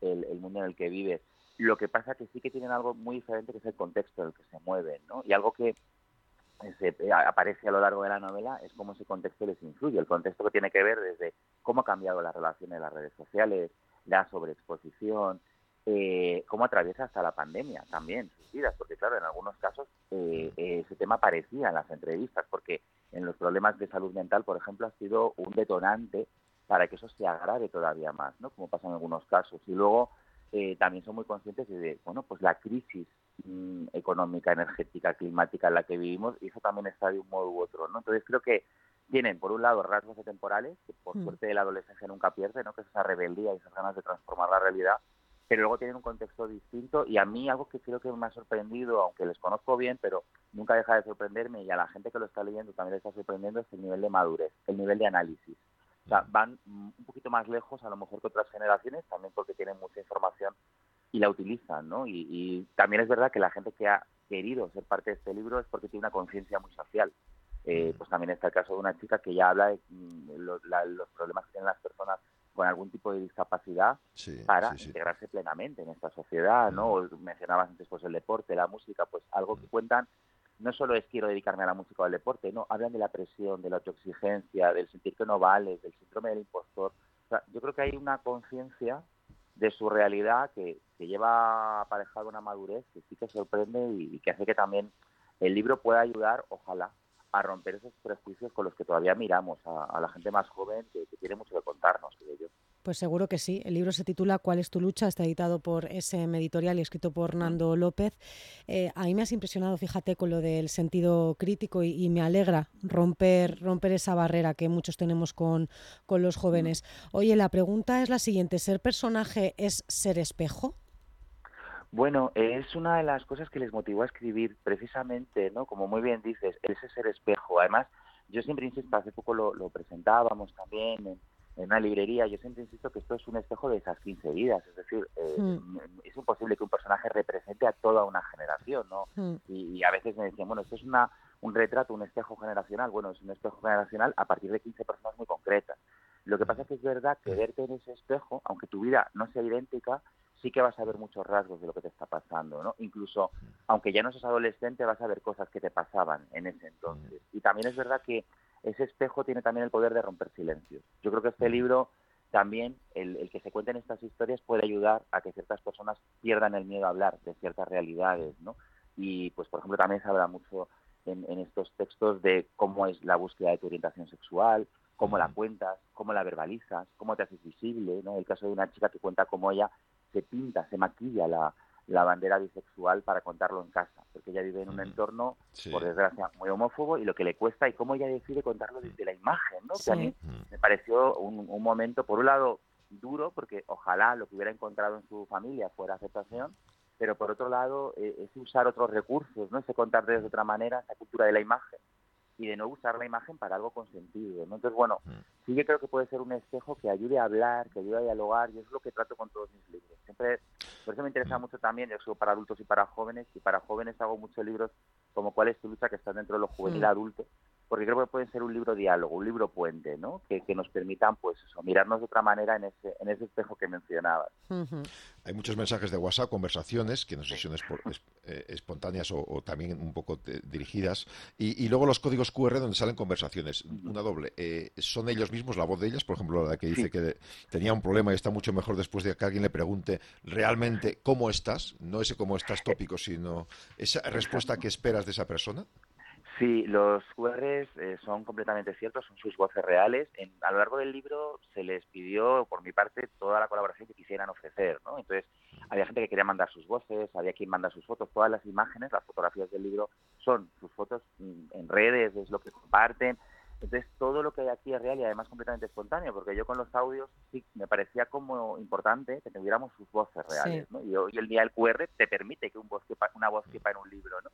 el, el mundo en el que vives. Lo que pasa que sí que tienen algo muy diferente que es el contexto en el que se mueven, ¿no? Y algo que se, eh, aparece a lo largo de la novela es cómo ese contexto les influye. El contexto que tiene que ver desde cómo ha cambiado la relación en las redes sociales, la sobreexposición, eh, cómo atraviesa hasta la pandemia también sus vidas, porque claro, en algunos casos eh, ese tema aparecía en las entrevistas, porque en los problemas de salud mental, por ejemplo, ha sido un detonante para que eso se agrave todavía más, ¿no? Como pasa en algunos casos. Y luego eh, también son muy conscientes de, bueno, pues la crisis mm, económica, energética, climática en la que vivimos, y eso también está de un modo u otro, ¿no? Entonces creo que tienen, por un lado, rasgos temporales, que por Mm. suerte la adolescencia nunca pierde, ¿no? Que es esa rebeldía y esas ganas de transformar la realidad, pero luego tienen un contexto distinto y a mí algo que creo que me ha sorprendido, aunque les conozco bien, pero nunca deja de sorprenderme y a la gente que lo está leyendo también le está sorprendiendo es el nivel de madurez, el nivel de análisis. O sea, van un poquito más lejos a lo mejor que otras generaciones, también porque tienen mucha información y la utilizan, ¿no? Y, y también es verdad que la gente que ha querido ser parte de este libro es porque tiene una conciencia muy social. Eh, pues también está el caso de una chica que ya habla de mm, los, la- los problemas que tienen las personas con algún tipo de discapacidad para sí, sí. integrarse plenamente en esta sociedad, ¿no? Mencionabas antes pues el deporte, la música, pues algo que cuentan no solo es quiero dedicarme a la música o al deporte, no, hablan de la presión, de la autoexigencia, del sentir que no vales, del síndrome del impostor. O sea, yo creo que hay una conciencia de su realidad que, que lleva aparejada una madurez que sí que sorprende y, que hace que también el libro pueda ayudar, ojalá, a romper esos prejuicios con los que todavía miramos a, la gente más joven que, que tiene mucho que contarnos, creo yo. Pues seguro que sí. El libro se titula ¿Cuál es tu lucha? Está editado por SM Editorial y escrito por Nando López. Eh, a mí me has impresionado, fíjate, con lo del sentido crítico y, y me alegra romper, romper esa barrera que muchos tenemos con, con los jóvenes. Oye, la pregunta es la siguiente. ¿Ser personaje es ser espejo? Bueno, es una de las cosas que les motivó a escribir precisamente, ¿no? Como muy bien dices, ese ser espejo. Además, yo siempre insisto, hace poco lo, lo presentábamos también en, en una librería, yo siempre insisto que esto es un espejo de esas 15 vidas, es decir, eh, Mm. es imposible que un personaje represente a toda una generación, ¿no? Mm. Y, y a veces me decían, bueno, esto es una, un retrato, un espejo generacional. Bueno, es un espejo generacional a partir de 15 personas muy concretas. Lo que pasa es que es verdad que verte en ese espejo, aunque tu vida no sea idéntica, sí que vas a ver muchos rasgos de lo que te está pasando, ¿no? Incluso, aunque ya no seas adolescente, vas a ver cosas que te pasaban en ese entonces. Y también es verdad que ese espejo tiene también el poder de romper silencios. Yo creo que este libro también, el, el que se cuenten estas historias puede ayudar a que ciertas personas pierdan el miedo a hablar de ciertas realidades, ¿no? Y, pues, por ejemplo, también se habla mucho en, en estos textos de cómo es la búsqueda de tu orientación sexual, cómo la cuentas, cómo la verbalizas, cómo te haces visible, ¿no? El caso de una chica que cuenta cómo ella se pinta, se maquilla la, la bandera bisexual para contarlo en casa, porque ella vive en un entorno, por desgracia, muy homófobo y lo que le cuesta y cómo ella decide contarlo desde la imagen, ¿no? Que a mí me pareció un, un momento, por un lado, duro, porque ojalá lo que hubiera encontrado en su familia fuera aceptación, pero por otro lado eh, es usar otros recursos, ¿no? Ese contar de otra manera, esa cultura de la imagen y de no usar la imagen para algo con sentido, ¿no? Entonces, bueno, sí que creo que puede ser un espejo que ayude a hablar, que ayude a dialogar, y eso es lo que trato con todos mis libros. Siempre, por eso me interesa mucho también, yo soy para adultos y para jóvenes, y para jóvenes hago muchos libros como Cuál es tu lucha, que están dentro de lo juvenil adulto, porque creo que pueden ser un libro diálogo, un libro puente, ¿no? Que, que nos permitan, pues eso, mirarnos de otra manera en ese, en ese espejo que mencionabas. Hay muchos mensajes de WhatsApp, conversaciones, que no sé si son espo- es- eh, espontáneas o, o también un poco eh, dirigidas, y, y luego los códigos QR donde salen conversaciones, una doble. Eh, ¿Son ellos mismos, la voz de ellas? Por ejemplo, la que dice que tenía un problema y está mucho mejor después de que alguien le pregunte realmente cómo estás, no ese cómo estás tópico, sino esa respuesta que esperas de esa persona. Sí, los QRs eh, son completamente ciertos, son sus voces reales. En- a lo largo del libro se les pidió, por mi parte, toda la colaboración que quisieran ofrecer, ¿no? Entonces, había gente que quería mandar sus voces, había quien manda sus fotos, todas las imágenes, las fotografías del libro son sus fotos mm, en redes, es lo que comparten. Entonces, todo lo que hay aquí es real y además completamente espontáneo, porque yo con los audios sí me parecía como importante que tuviéramos sus voces reales, Sí. ¿no? Y hoy el día el QR te permite que un voz quepa- una voz quepa en un libro, ¿no?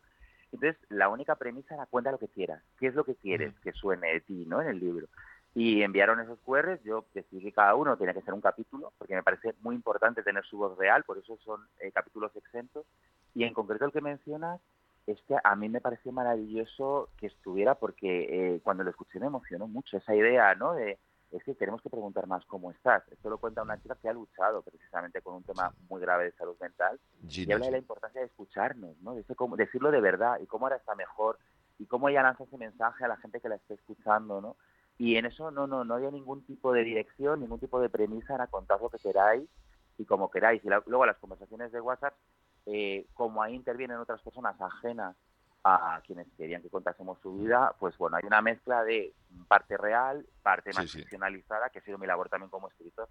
Entonces, la única premisa era cuenta lo que quieras. ¿Qué es lo que quieres que suene de ti, ¿no? En el libro. Y enviaron esos QRs, yo decidí que cada uno tenía que ser un capítulo, porque me parece muy importante tener su voz real, por eso son eh, capítulos exentos. Y en concreto el que mencionas, este a mí me pareció maravilloso que estuviera, porque eh, cuando lo escuché me emocionó mucho esa idea, ¿no? De, es que tenemos que preguntar más cómo estás. Esto lo cuenta una chica que ha luchado precisamente con un tema muy grave de salud mental y habla de la importancia de escucharnos, ¿no? De cómo- decirlo de verdad y cómo ahora está mejor y cómo ella lanza ese mensaje a la gente que la está escuchando, ¿no? Y en eso no no no había ningún tipo de dirección, ningún tipo de premisa, era contar lo que queráis y como queráis. Y la- luego las conversaciones de WhatsApp, eh, como ahí intervienen otras personas ajenas a quienes querían que contásemos su vida, pues bueno, hay una mezcla de parte real, parte más Sí, sí. ficcionalizada, que ha sido mi labor también como escritor,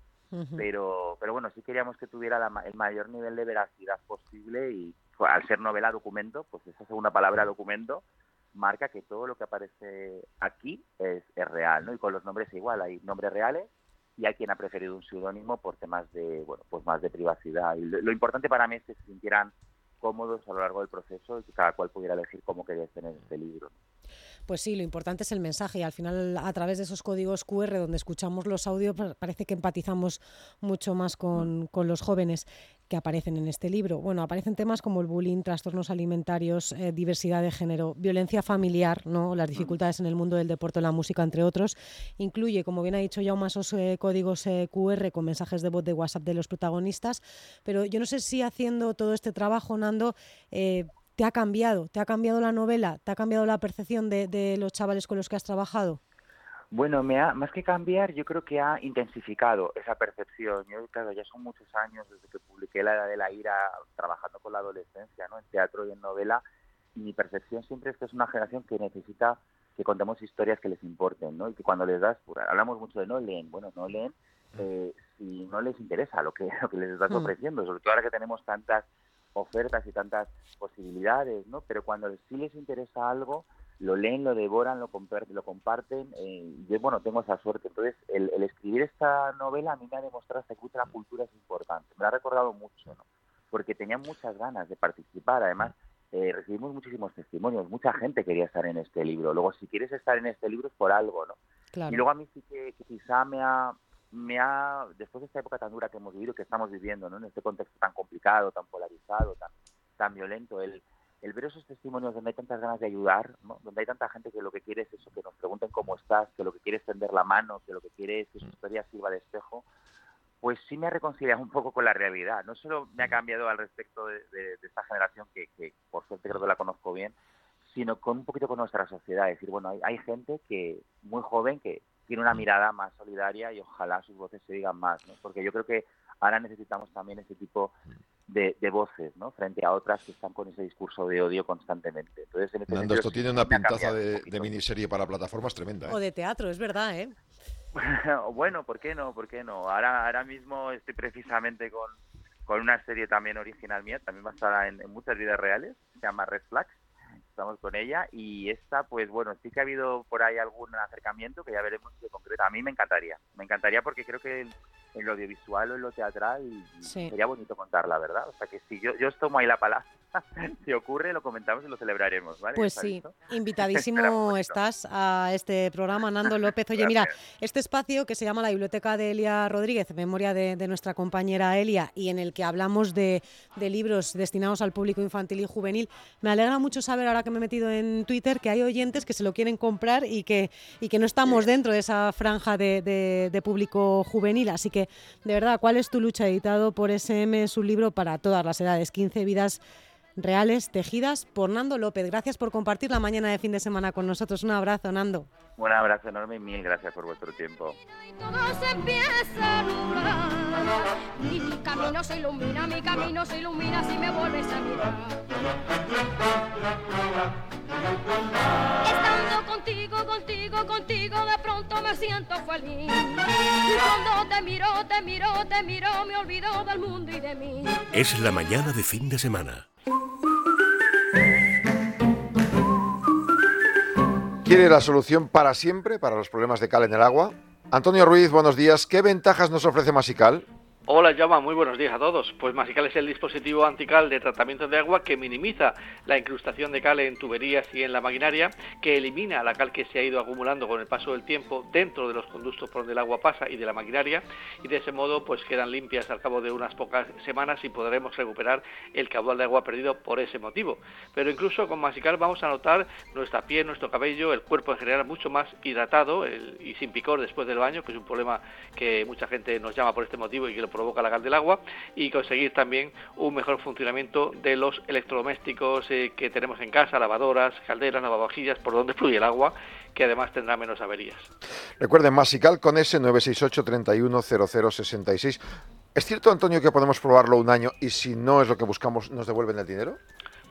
pero pero bueno, sí queríamos que tuviera la el mayor nivel de veracidad posible y pues, al ser novela documento, pues esa segunda palabra documento marca que todo lo que aparece aquí es, es real, ¿no? Y con los nombres igual, hay nombres reales y hay quien ha preferido un seudónimo por temas de, bueno, pues más de privacidad. Y lo, lo importante para mí es que se sintieran cómodos a lo largo del proceso y cada cual pudiera elegir cómo quería tener este libro. Pues sí, lo importante es el mensaje y al final a través de esos códigos QR donde escuchamos los audios pa- parece que empatizamos mucho más con, con los jóvenes que aparecen en este libro. Bueno, aparecen temas como el bullying, trastornos alimentarios, eh, diversidad de género, violencia familiar, ¿no? las dificultades en el mundo del deporte, la música, entre otros. Incluye, como bien ha dicho Jaume, esos eh, códigos eh, QR con mensajes de voz de WhatsApp de los protagonistas. Pero yo no sé si haciendo todo este trabajo, Nando, eh, ¿Te ha cambiado? ¿Te ha cambiado la novela? ¿Te ha cambiado la percepción de, de los chavales con los que has trabajado? Bueno, me ha, más que cambiar, yo creo que ha intensificado esa percepción. Yo, claro, ya son muchos años desde que publiqué La Edad de la Ira trabajando con la adolescencia, ¿no? En teatro y en novela. Y mi percepción siempre es que es una generación que necesita que contemos historias que les importen, ¿no? Y que cuando les das, pues, hablamos mucho de no leen, bueno, no leen eh, si no les interesa lo que, lo que les estás Mm. ofreciendo, sobre todo ahora que tenemos tantas ofertas y tantas posibilidades, ¿no? Pero cuando sí les interesa algo, lo leen, lo devoran, lo comparten, lo comparten. eh, yo, bueno, tengo esa suerte. Entonces, el, el escribir esta novela a mí me ha demostrado hasta que la cultura es importante. Me la ha recordado mucho, ¿no? Porque tenía muchas ganas de participar. Además, eh, recibimos muchísimos testimonios. Mucha gente quería estar en este libro. Luego, si quieres estar en este libro es por algo, ¿no? Claro. Y luego a mí sí que, que quizá me ha, me ha, después de esta época tan dura que hemos vivido, que estamos viviendo, ¿no? En este contexto tan complicado, tan polarizado, tan, tan violento, el, el ver esos testimonios donde hay tantas ganas de ayudar, ¿no? donde hay tanta gente que lo que quiere es eso, que nos pregunten cómo estás, que lo que quiere es tender la mano, que lo que quiere es que su historia sirva de espejo, pues sí me ha reconciliado un poco con la realidad. No solo me ha cambiado al respecto de, esta generación, que, por suerte creo que la conozco bien, sino con un poquito con nuestra sociedad. Es decir, bueno, hay, hay gente que muy joven que tiene una mirada más solidaria y ojalá sus voces se digan más, ¿no? porque yo creo que ahora necesitamos también ese tipo de, voces ¿no? frente a otras que están con ese discurso de odio constantemente. Entonces, este esto tiene una pintaza de, miniserie para plataformas tremenda. ¿eh? O de teatro, es verdad, ¿eh? bueno, ¿por qué no? ¿Por qué no? Ahora, ahora mismo estoy precisamente con, con una serie también original mía, también basada en, en muchas vidas reales, se llama Red Flags estamos con ella. Y esta pues bueno sí que ha habido por ahí algún acercamiento que ya veremos de concreto. A mí me encantaría me encantaría porque creo que en lo audiovisual o en lo teatral sería bonito contar la verdad o sea que si yo yo tomo ahí la palabra si ocurre, lo comentamos y lo celebraremos, ¿vale? Pues sí, invitadísimo estás a este programa, Nando López. Oye, mira, este espacio que se llama la Biblioteca de Elia Rodríguez, en memoria de, nuestra compañera Elia, y en el que hablamos de, libros destinados al público infantil y juvenil, me alegra mucho saber, ahora que me he metido en Twitter, que hay oyentes que se lo quieren comprar y que, y que no estamos dentro de esa franja de, de público juvenil. Así que, de verdad, ¿cuál es tu lucha? Editado por SM, es un libro para todas las edades, 15 vidas reales tejidas por Nando López. Gracias por compartir la mañana de fin de semana con nosotros. Un abrazo, Nando. Un abrazo enorme y mil gracias por vuestro tiempo. Mi camino se ilumina, mi camino se ilumina si me vuelves a mirar. Estando contigo, contigo, contigo, de pronto me siento feliz. Y cuando te miro, te miro, te miro, me olvido del mundo y de mí. Es la mañana de fin de semana. ¿Quiere la solución para siempre para los problemas de cal en el agua? Antonio Ruiz, buenos días. ¿Qué ventajas nos ofrece Masical? Hola, Llama, muy buenos días a todos. Pues Masical es el dispositivo antical de tratamiento de agua que minimiza la incrustación de cal en tuberías y en la maquinaria, que elimina la cal que se ha ido acumulando con el paso del tiempo dentro de los conductos por donde el agua pasa y de la maquinaria, y de ese modo pues quedan limpias al cabo de unas pocas semanas y podremos recuperar el caudal de agua perdido por ese motivo. Pero incluso con Masical vamos a notar nuestra piel, nuestro cabello, el cuerpo en general mucho más hidratado y sin picor después del baño, que es un problema que mucha gente nos llama por este motivo y que lo provoca la cal del agua y conseguir también un mejor funcionamiento de los electrodomésticos eh, que tenemos en casa, lavadoras, calderas, lavavajillas, por donde fluye el agua, que además tendrá menos averías. Recuerden, Masical con ese 968 31 0066. ¿Es cierto, Antonio, que podemos probarlo un año y si no es lo que buscamos, nos devuelven el dinero?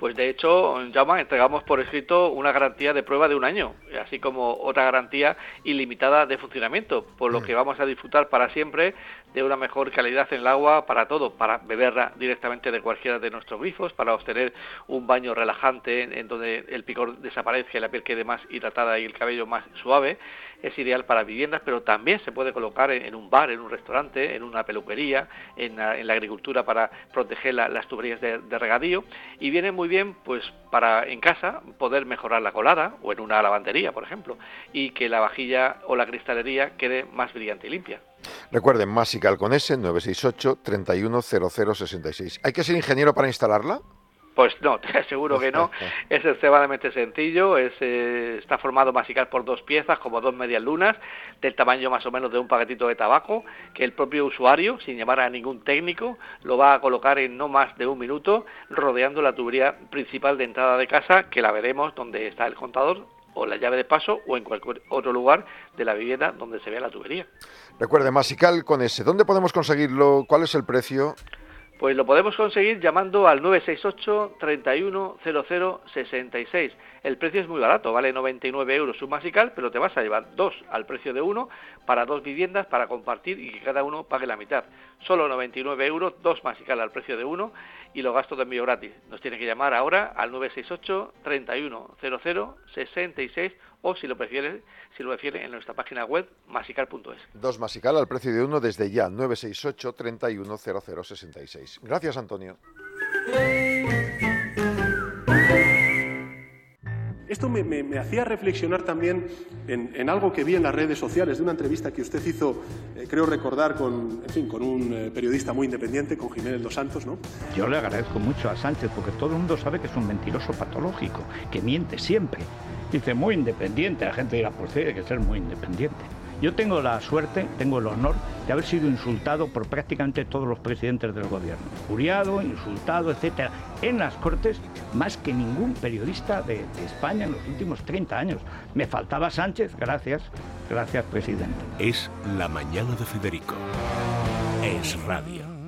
Pues de hecho, Llama, entregamos por escrito una garantía de prueba de un año, así como otra garantía ilimitada de funcionamiento, por lo mm. que vamos a disfrutar para siempre de una mejor calidad en el agua para todo, para beberla directamente de cualquiera de nuestros grifos, para obtener un baño relajante en, donde el picor desaparezca y la piel quede más hidratada y el cabello más suave, es ideal para viviendas, pero también se puede colocar en, un bar, en un restaurante, en una peluquería, en la, agricultura para proteger las tuberías de, regadío y viene muy bien pues para en casa poder mejorar la colada o en una lavandería, por ejemplo, y que la vajilla o la cristalería quede más brillante y limpia. Recuerden, Masical con S 968 310066. ¿Hay que ser ingeniero para instalarla? Pues no, te aseguro que no. Es extremadamente sencillo. Es, eh, está formado Masical por dos piezas, como dos medias lunas, del tamaño más o menos de un paquetito de tabaco, que el propio usuario, sin llamar a ningún técnico, lo va a colocar en no más de un minuto, rodeando la tubería principal de entrada de casa, que la veremos donde está el contador o la llave de paso o en cualquier otro lugar de la vivienda donde se vea la tubería. Recuerde, Masical con ese. ¿Dónde podemos conseguirlo? ¿Cuál es el precio? Pues lo podemos conseguir llamando al 968 31 66. El precio es muy barato, vale 99 euros un masical, pero te vas a llevar dos al precio de uno para dos viviendas para compartir y que cada uno pague la mitad. Solo 99 euros, dos masical al precio de uno y los gastos de envío gratis. Nos tiene que llamar ahora al 968 31 66 o si lo prefiere, si lo prefiere en nuestra página web masical.es. Dos masical al precio de uno desde ya 968 31 66. Gracias, Antonio. Esto me, hacía reflexionar también en, algo que vi en las redes sociales, de una entrevista que usted hizo, eh, creo recordar, con, en fin, con un eh, periodista muy independiente, con Jiménez Dos Santos, ¿no? Yo le agradezco mucho a Sánchez porque todo el mundo sabe que es un mentiroso patológico, que miente siempre. Dice muy independiente, la gente dirá, pues tiene que ser muy independiente. Yo tengo la suerte, tengo el honor de haber sido insultado por prácticamente todos los presidentes del gobierno. Juriado, insultado, etcétera, en las Cortes más que ningún periodista de, de España en los últimos 30 años. Me faltaba Sánchez, gracias, gracias presidente. Es la mañana de Federico. Es radio.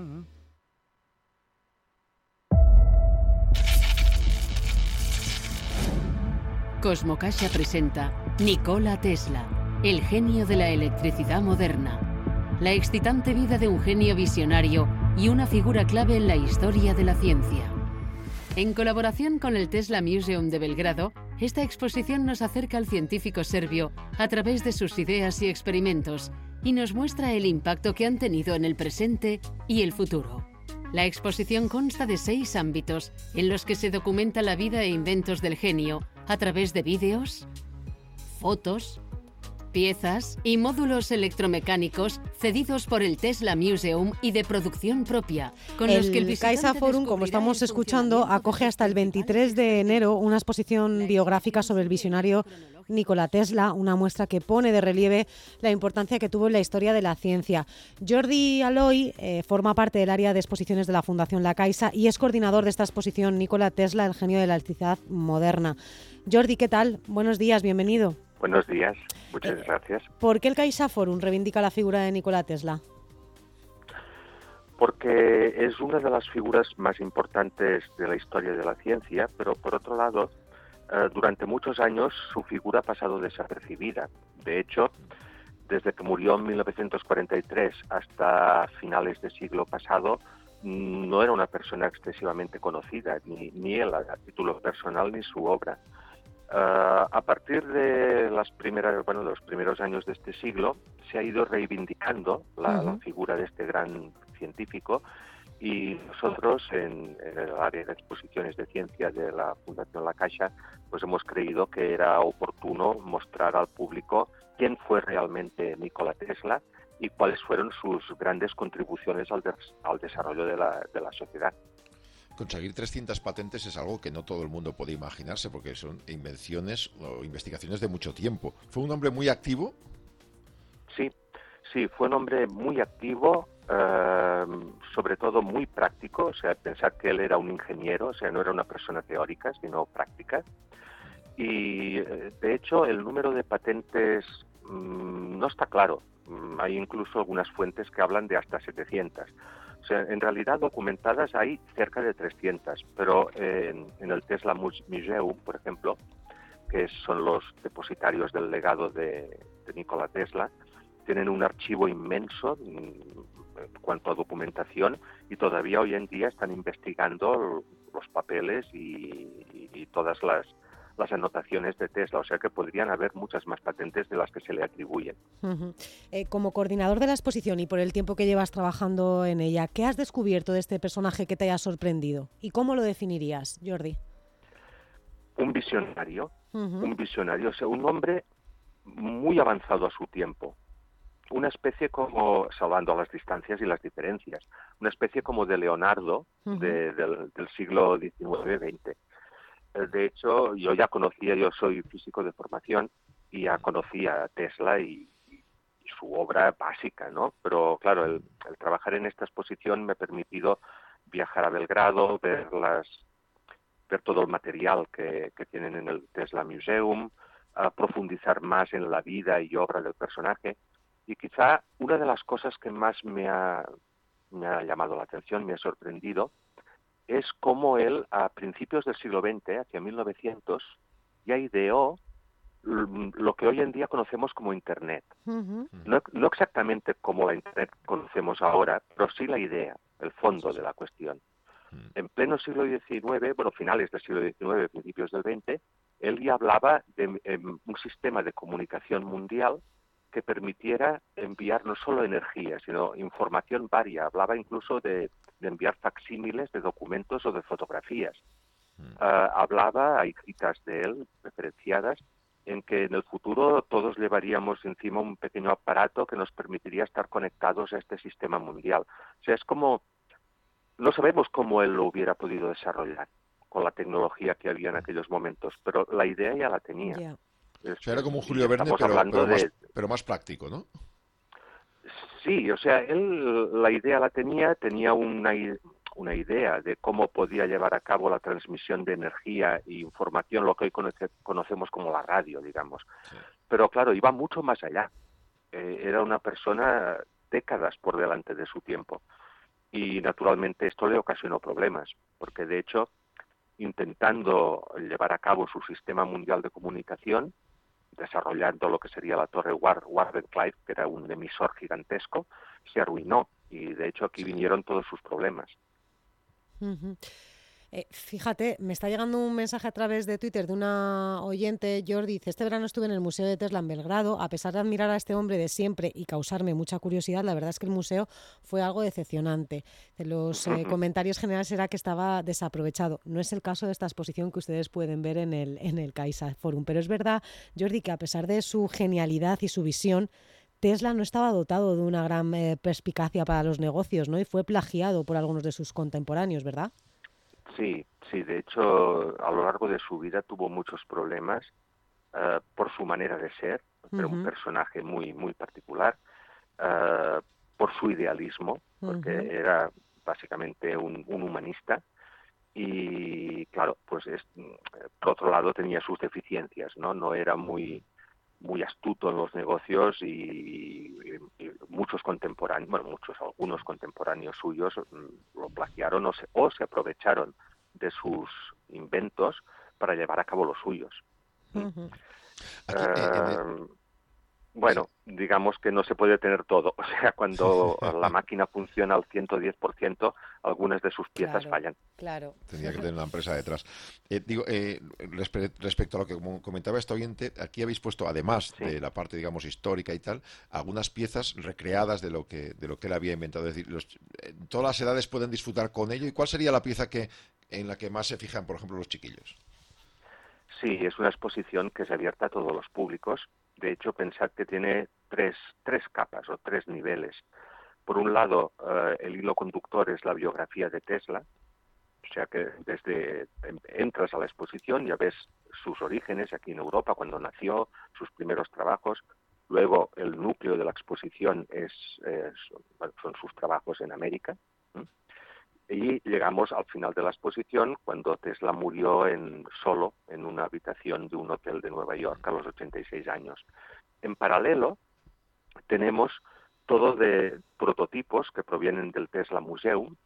Cosmocasha presenta Nikola Tesla, el genio de la electricidad moderna. La excitante vida de un genio visionario y una figura clave en la historia de la ciencia. En colaboración con el Tesla Museum de Belgrado, esta exposición nos acerca al científico serbio a través de sus ideas y experimentos y nos muestra el impacto que han tenido en el presente y el futuro. La exposición consta de seis ámbitos en los que se documenta la vida e inventos del genio a través de vídeos, fotos, piezas y módulos electromecánicos cedidos por el Tesla Museum y de producción propia, con el los que el Caixa Forum, como estamos escuchando, acoge hasta el 23 de enero una exposición biográfica sobre el visionario Nikola Tesla, una muestra que pone de relieve la importancia que tuvo en la historia de la ciencia. Jordi Aloy eh, forma parte del área de exposiciones de la Fundación La Caixa y es coordinador de esta exposición Nikola Tesla, el genio de la electricidad moderna. Jordi, ¿qué tal? Buenos días, bienvenido. Buenos días, muchas gracias. ¿Por qué el Caixa Forum reivindica la figura de Nikola Tesla? Porque es una de las figuras más importantes de la historia de la ciencia, pero por otro lado, eh, durante muchos años su figura ha pasado desapercibida. De hecho, desde que murió en 1943 hasta finales del siglo pasado, mm, no era una persona excesivamente conocida, ni, ni él a título personal ni su obra. Uh, a partir de las primeras, bueno, los primeros años de este siglo, se ha ido reivindicando la figura de este gran científico y nosotros en, en el área de exposiciones de ciencia de la Fundación La Caixa, pues hemos creído que era oportuno mostrar al público quién fue realmente Nikola Tesla y cuáles fueron sus grandes contribuciones al, des- al desarrollo de la, de la sociedad. Conseguir 300 patentes es algo que no todo el mundo puede imaginarse porque son invenciones o investigaciones de mucho tiempo. Fue un hombre muy activo. Sí, sí, fue un hombre muy activo, eh, sobre todo muy práctico, o sea, pensar que él era un ingeniero, o sea, no era una persona teórica, sino práctica. Y, eh, de hecho, el número de patentes mm, no está claro. Mm, Hay incluso algunas fuentes que hablan de hasta 700. O sea, en realidad documentadas hay cerca de 300, pero eh, en, en el Tesla Mus- Museum, por ejemplo, que son los depositarios del legado de, Nikola Tesla, tienen un archivo inmenso mm, en cuanto a documentación y todavía hoy en día están investigando los papeles y todas las, las anotaciones de Tesla, o sea que podrían haber muchas más patentes de las que se le atribuyen. Eh, como coordinador de la exposición y por el tiempo que llevas trabajando en ella, ¿qué has descubierto de este personaje que te haya sorprendido? ¿Y cómo lo definirías, Jordi? Un visionario, un visionario, o sea, un hombre muy avanzado a su tiempo, una especie como, salvando las distancias y las diferencias, una especie como de Leonardo de- del, del siglo XIX-XX. Eh, De hecho, yo ya conocía, yo soy físico de formación y ya conocía a Tesla y, su obra básica, ¿no? Pero claro, el, trabajar en esta exposición me ha permitido viajar a Belgrado, ver las ver todo el material que, tienen en el Tesla Museum, profundizar más en la vida y obra del personaje. Y quizá una de las cosas que más me ha, me ha llamado la atención, me ha sorprendido, es cómo él, a principios del siglo XX, hacia 1900, ya ideó mm, lo que hoy en día conocemos como Internet. No, no exactamente como la Internet conocemos ahora, pero sí la idea, el fondo de la cuestión. En pleno siglo XIX, bueno, finales del siglo XIX, principios del XX, él ya hablaba de em, un sistema de comunicación mundial que permitiera enviar no solo energía, sino información varia. Hablaba incluso de, de enviar facsímiles de documentos o de fotografías. Ah, hablaba, hay citas de él referenciadas, en que en el futuro todos llevaríamos encima un pequeño aparato que nos permitiría estar conectados a este sistema mundial. O sea, es como, no sabemos cómo él lo hubiera podido desarrollar con la tecnología que había en aquellos momentos, pero la idea ya la tenía. Ya. o sea, era como un Julio Verne, estamos pero, hablando pero más, de- pero más práctico, ¿no? Sí, o sea, él la idea la tenía, tenía una, una idea de cómo podía llevar a cabo la transmisión de energía e información, lo que hoy conoce- conocemos como la radio, digamos. Pero claro, iba mucho más allá. Eh, era una persona décadas por delante de su tiempo. Y naturalmente esto le ocasionó problemas, porque de hecho, intentando llevar a cabo su sistema mundial de comunicación, desarrollando lo que sería la torre War Warden Clive, que era un emisor gigantesco, se arruinó y de hecho aquí vinieron todos sus problemas. Eh, fíjate, me está llegando un mensaje a través de Twitter de una oyente, Jordi, dice, este verano estuve en el Museo de Tesla en Belgrado, a pesar de admirar a este hombre de siempre y causarme mucha curiosidad, la verdad es que el museo fue algo decepcionante. De los eh, comentarios generales era que estaba desaprovechado. No es el caso de esta exposición que ustedes pueden ver en el, en el Caixa Forum, pero es verdad, Jordi, que a pesar de su genialidad y su visión, Tesla no estaba dotado de una gran eh, perspicacia para los negocios, ¿no? Y fue plagiado por algunos de sus contemporáneos, ¿verdad? Sí, sí, de hecho a lo largo de su vida tuvo muchos problemas eh, por su manera de ser, era un personaje muy, muy particular, eh, por su idealismo, porque era básicamente un, un humanista. Y claro, pues es, por otro lado tenía sus deficiencias, ¿no? No era muy muy astuto en los negocios y, y- y muchos contemporáneos, bueno, muchos, algunos contemporáneos suyos mm, lo plagiaron o se, o se aprovecharon de sus inventos para llevar a cabo los suyos. Eh, bueno, digamos que no se puede tener todo. O sea, cuando la máquina funciona al 110%, algunas de sus piezas Claro. fallan. Claro. Tenía que tener una empresa detrás. Eh, digo, eh, respe- respecto a lo que comentaba este oyente, aquí habéis puesto, además de la parte, digamos, histórica y tal, algunas piezas recreadas de lo que de lo que él había inventado. Es decir, los- eh, todas las edades pueden disfrutar con ello. ¿Y cuál sería la pieza que en la que más se fijan, por ejemplo, los chiquillos? Sí, es una exposición que es abierta a todos los públicos. De hecho, pensad que tiene tres, tres capas o tres niveles. Por un lado, eh, el hilo conductor es la biografía de Tesla, o sea que desde em- entras a la exposición ya ves sus orígenes aquí en Europa, cuando nació, sus primeros trabajos. Luego, el núcleo de la exposición es, bueno, son sus trabajos en América. Y llegamos al final de la exposición cuando Tesla murió en, solo en una habitación de un hotel de Nueva York a los 86 años. En paralelo, tenemos todo de prototipos que provienen del Tesla Museum,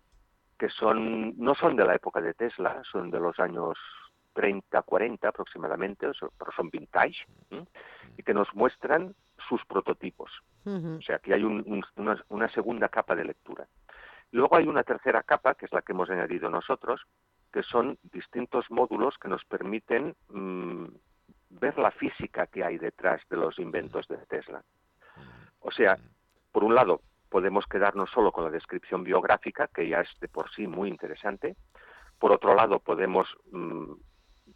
que son no son de la época de Tesla, son de los años 30, 40 aproximadamente, pero son vintage, y que nos muestran sus prototipos. O sea, que hay un- un- una, una segunda capa de lectura. Luego hay una tercera capa, que es la que hemos añadido nosotros, que son distintos módulos que nos permiten mm, ver la física que hay detrás de los inventos de Tesla. O sea, por un lado, podemos quedarnos solo con la descripción biográfica, que ya es de por sí muy interesante. Por otro lado, podemos mm,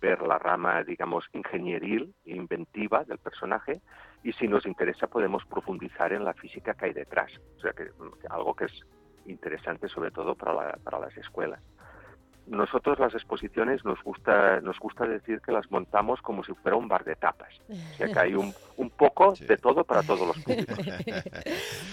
ver la rama, digamos, ingenieril e inventiva del personaje. Y si nos interesa, podemos profundizar en la física que hay detrás. O sea, que, mm, algo que es interesante sobre todo para, la- para las escuelas. Nosotros las exposiciones nos gusta, nos gusta decir que las montamos como si fuera un bar de tapas. O sea que hay un, un poco de todo para todos los públicos.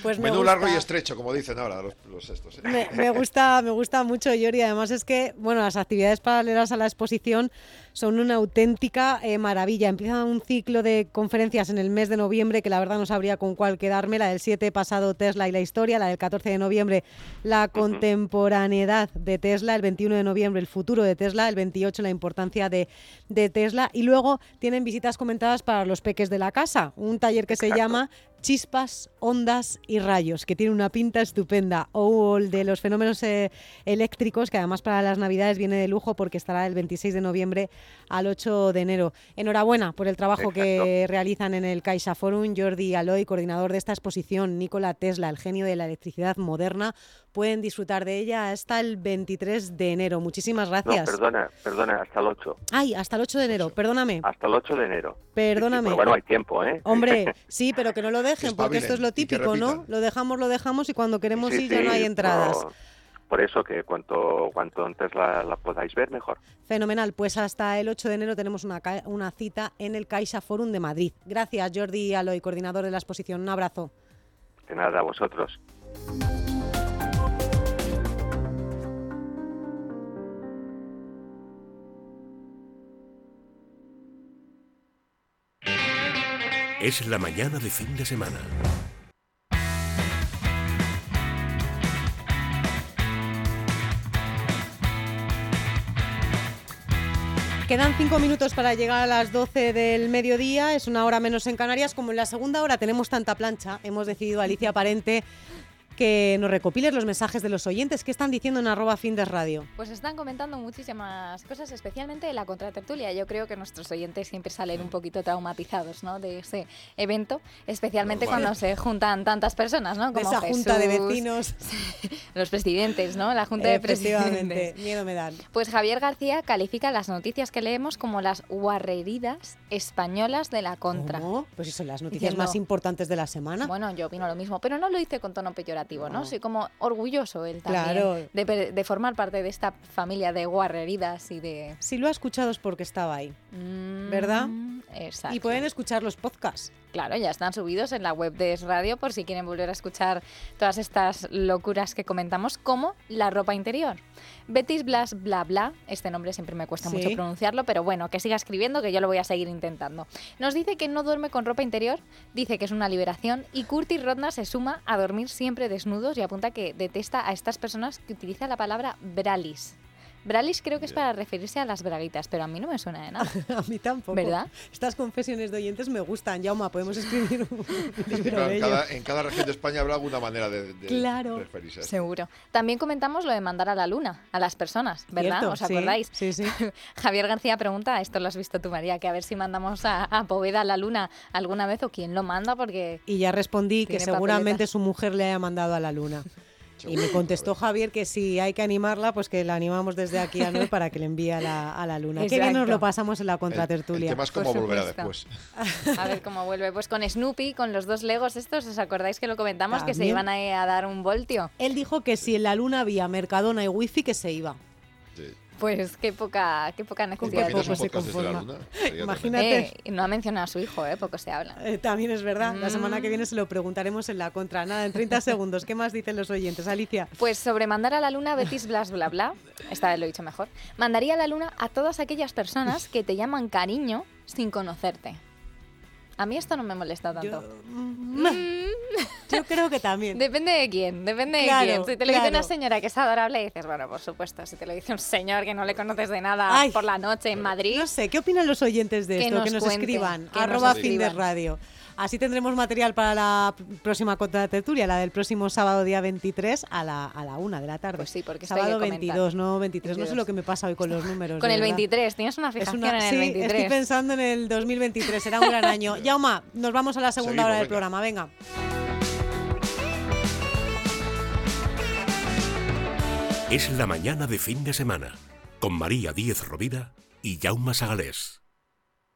Pues me Menú largo y estrecho, como dicen ahora los, los estos. ¿eh? Me, me gusta, me gusta mucho, Yori. Además es que, bueno, las actividades paralelas a la exposición son una auténtica eh, maravilla. Empieza un ciclo de conferencias en el mes de noviembre, que la verdad no sabría con cuál quedarme. La del 7 pasado, Tesla y la historia. La del 14 de noviembre, la contemporaneidad de Tesla. El 21 de noviembre, el futuro de Tesla. El 28, la importancia de, de Tesla. Y luego tienen visitas comentadas para los peques de la casa. Un taller que se llama Chispas, ondas y rayos, que tiene una pinta estupenda. O el de los fenómenos eh, eléctricos, que además para las Navidades viene de lujo porque estará del 26 de noviembre al 8 de enero. Enhorabuena por el trabajo que realizan en el Caixa Forum. Jordi Aloy, coordinador de esta exposición, Nikola Tesla, el genio de la electricidad moderna. Pueden disfrutar de ella hasta el 23 de enero. Muchísimas No, gracias. perdona, perdona, hasta el 8. Ay, hasta el 8 de enero, perdóname. Hasta el 8 de enero. Perdóname. Pero bueno, hay tiempo, ¿eh? Hombre, sí, pero que no lo dejen, porque esto es lo típico, ¿no? Lo dejamos, lo dejamos y cuando queremos Sí, ir ya no hay entradas. por eso que cuanto, cuanto antes la, la podáis ver, mejor. Fenomenal, pues hasta el 8 de enero tenemos una, una cita en el Caixa Forum de Madrid. Gracias, Jordi Aloy, coordinador de la exposición. Un abrazo. De nada, a vosotros. Es la mañana de fin de semana. Quedan cinco minutos para llegar a las 12 del mediodía, es una hora menos en Canarias. Como en la segunda hora tenemos tanta plancha, hemos decidido, Alicia Parente, que nos recopiles los mensajes de los oyentes. ¿Qué están diciendo en arroba fin de radio? Pues están comentando muchísimas cosas, especialmente de la contratertulia. Yo creo que nuestros oyentes siempre salen un poquito traumatizados ¿no? de ese evento, especialmente Normal. cuando se juntan tantas personas, ¿no? De esa junta de Jesús, vecinos. los presidentes, ¿no? La junta de Efectivamente, presidentes. miedo me dan. Pues Javier García califica las noticias que leemos como las guarreridas españolas de la contra. ¿Cómo? Pues eso, las noticias Diciendo- más importantes de la semana. Bueno, yo opino lo mismo, pero no lo hice con tono peyorativo, ¿no? Soy como orgulloso él también Claro. de, formar parte de esta familia de guarreridas y de... Si lo ha escuchado es porque estaba ahí, ¿verdad? Mm, Exacto. Y pueden escuchar los podcasts. Claro, ya están subidos en la web de Es Radio por si quieren volver a escuchar todas estas locuras que comentamos, como la ropa interior. Betis Blas Bla Bla, este nombre siempre me cuesta Sí. mucho pronunciarlo, pero bueno, que siga escribiendo que yo lo voy a seguir intentando. Nos dice que no duerme con ropa interior, dice que es una liberación y Curtis Rodna se suma a dormir siempre desnudos y apunta que detesta a estas personas que utilizan la palabra bralis. Bralis creo que es para referirse a las braguitas, pero a mí no me suena de nada. A mí tampoco. ¿Verdad? Estas confesiones de oyentes me gustan. Yauma, podemos escribir un libro Claro, de en, ello. cada, en cada región de España habrá alguna manera de, de Claro. referirse. Seguro. También comentamos lo de mandar a la luna, a las personas, ¿verdad? Cierto, ¿Os acordáis? Sí, sí. Javier García pregunta, esto lo has visto tú, María, que a ver si mandamos a, a Poveda a la luna alguna vez o quién lo manda, porque... Y ya respondí que seguramente papeletas. su mujer le haya mandado a la luna. Y me contestó Javier que si hay que animarla, pues que la animamos desde aquí a Noel para que le envíe a la, a la luna. Qué bien nos Exacto. lo pasamos en la contratertulia. El tema es cómo volverá después. A ver cómo vuelve. Pues con Snoopy, con los dos Legos estos, ¿os acordáis que lo comentamos? Que se iban a, a dar un voltio. Él dijo que si en la luna había Mercadona y Wifi, que se iba. Pues qué poca, qué poca necesidad. poco se conforma. Imagínate. Eh, no ha mencionado a su hijo, ¿eh? Poco se habla. Eh, también es verdad. La semana Mm. que viene se lo preguntaremos en la contra. Nada, en 30 segundos. ¿Qué más dicen los oyentes? Alicia. Pues sobre mandar a la luna Betis Blas Bla Bla, esta vez lo he dicho mejor, mandaría a la luna a todas aquellas personas que te llaman cariño sin conocerte. A mí esto no me molesta tanto. Yo creo que también. Depende de quién, depende Claro, de quién. Si te lo dice claro. una señora que es adorable, dices, bueno, por supuesto. Si te lo dice un señor que no le conoces de nada Ay. por la noche en Madrid. No sé, ¿qué opinan los oyentes de Que esto? nos que nos cuenten, escriban. que nos arroba fin de escriban. radio. Así tendremos material para la próxima contratertulia, la del próximo sábado día 23 a la, a la una de la tarde. Pues sí, porque Sábado que comentar. 22, no 23. No sé 22. lo que me pasa hoy con los números. Con de el verdad. 23, tienes una Es fijación una- en el sí, 23. estoy pensando en el 2023, será un gran año. Yauma, nos vamos a la segunda Seguimos, hora del venga. programa, venga. Es la mañana de fin de semana con María Díez Rovira y Jaume Sagalés.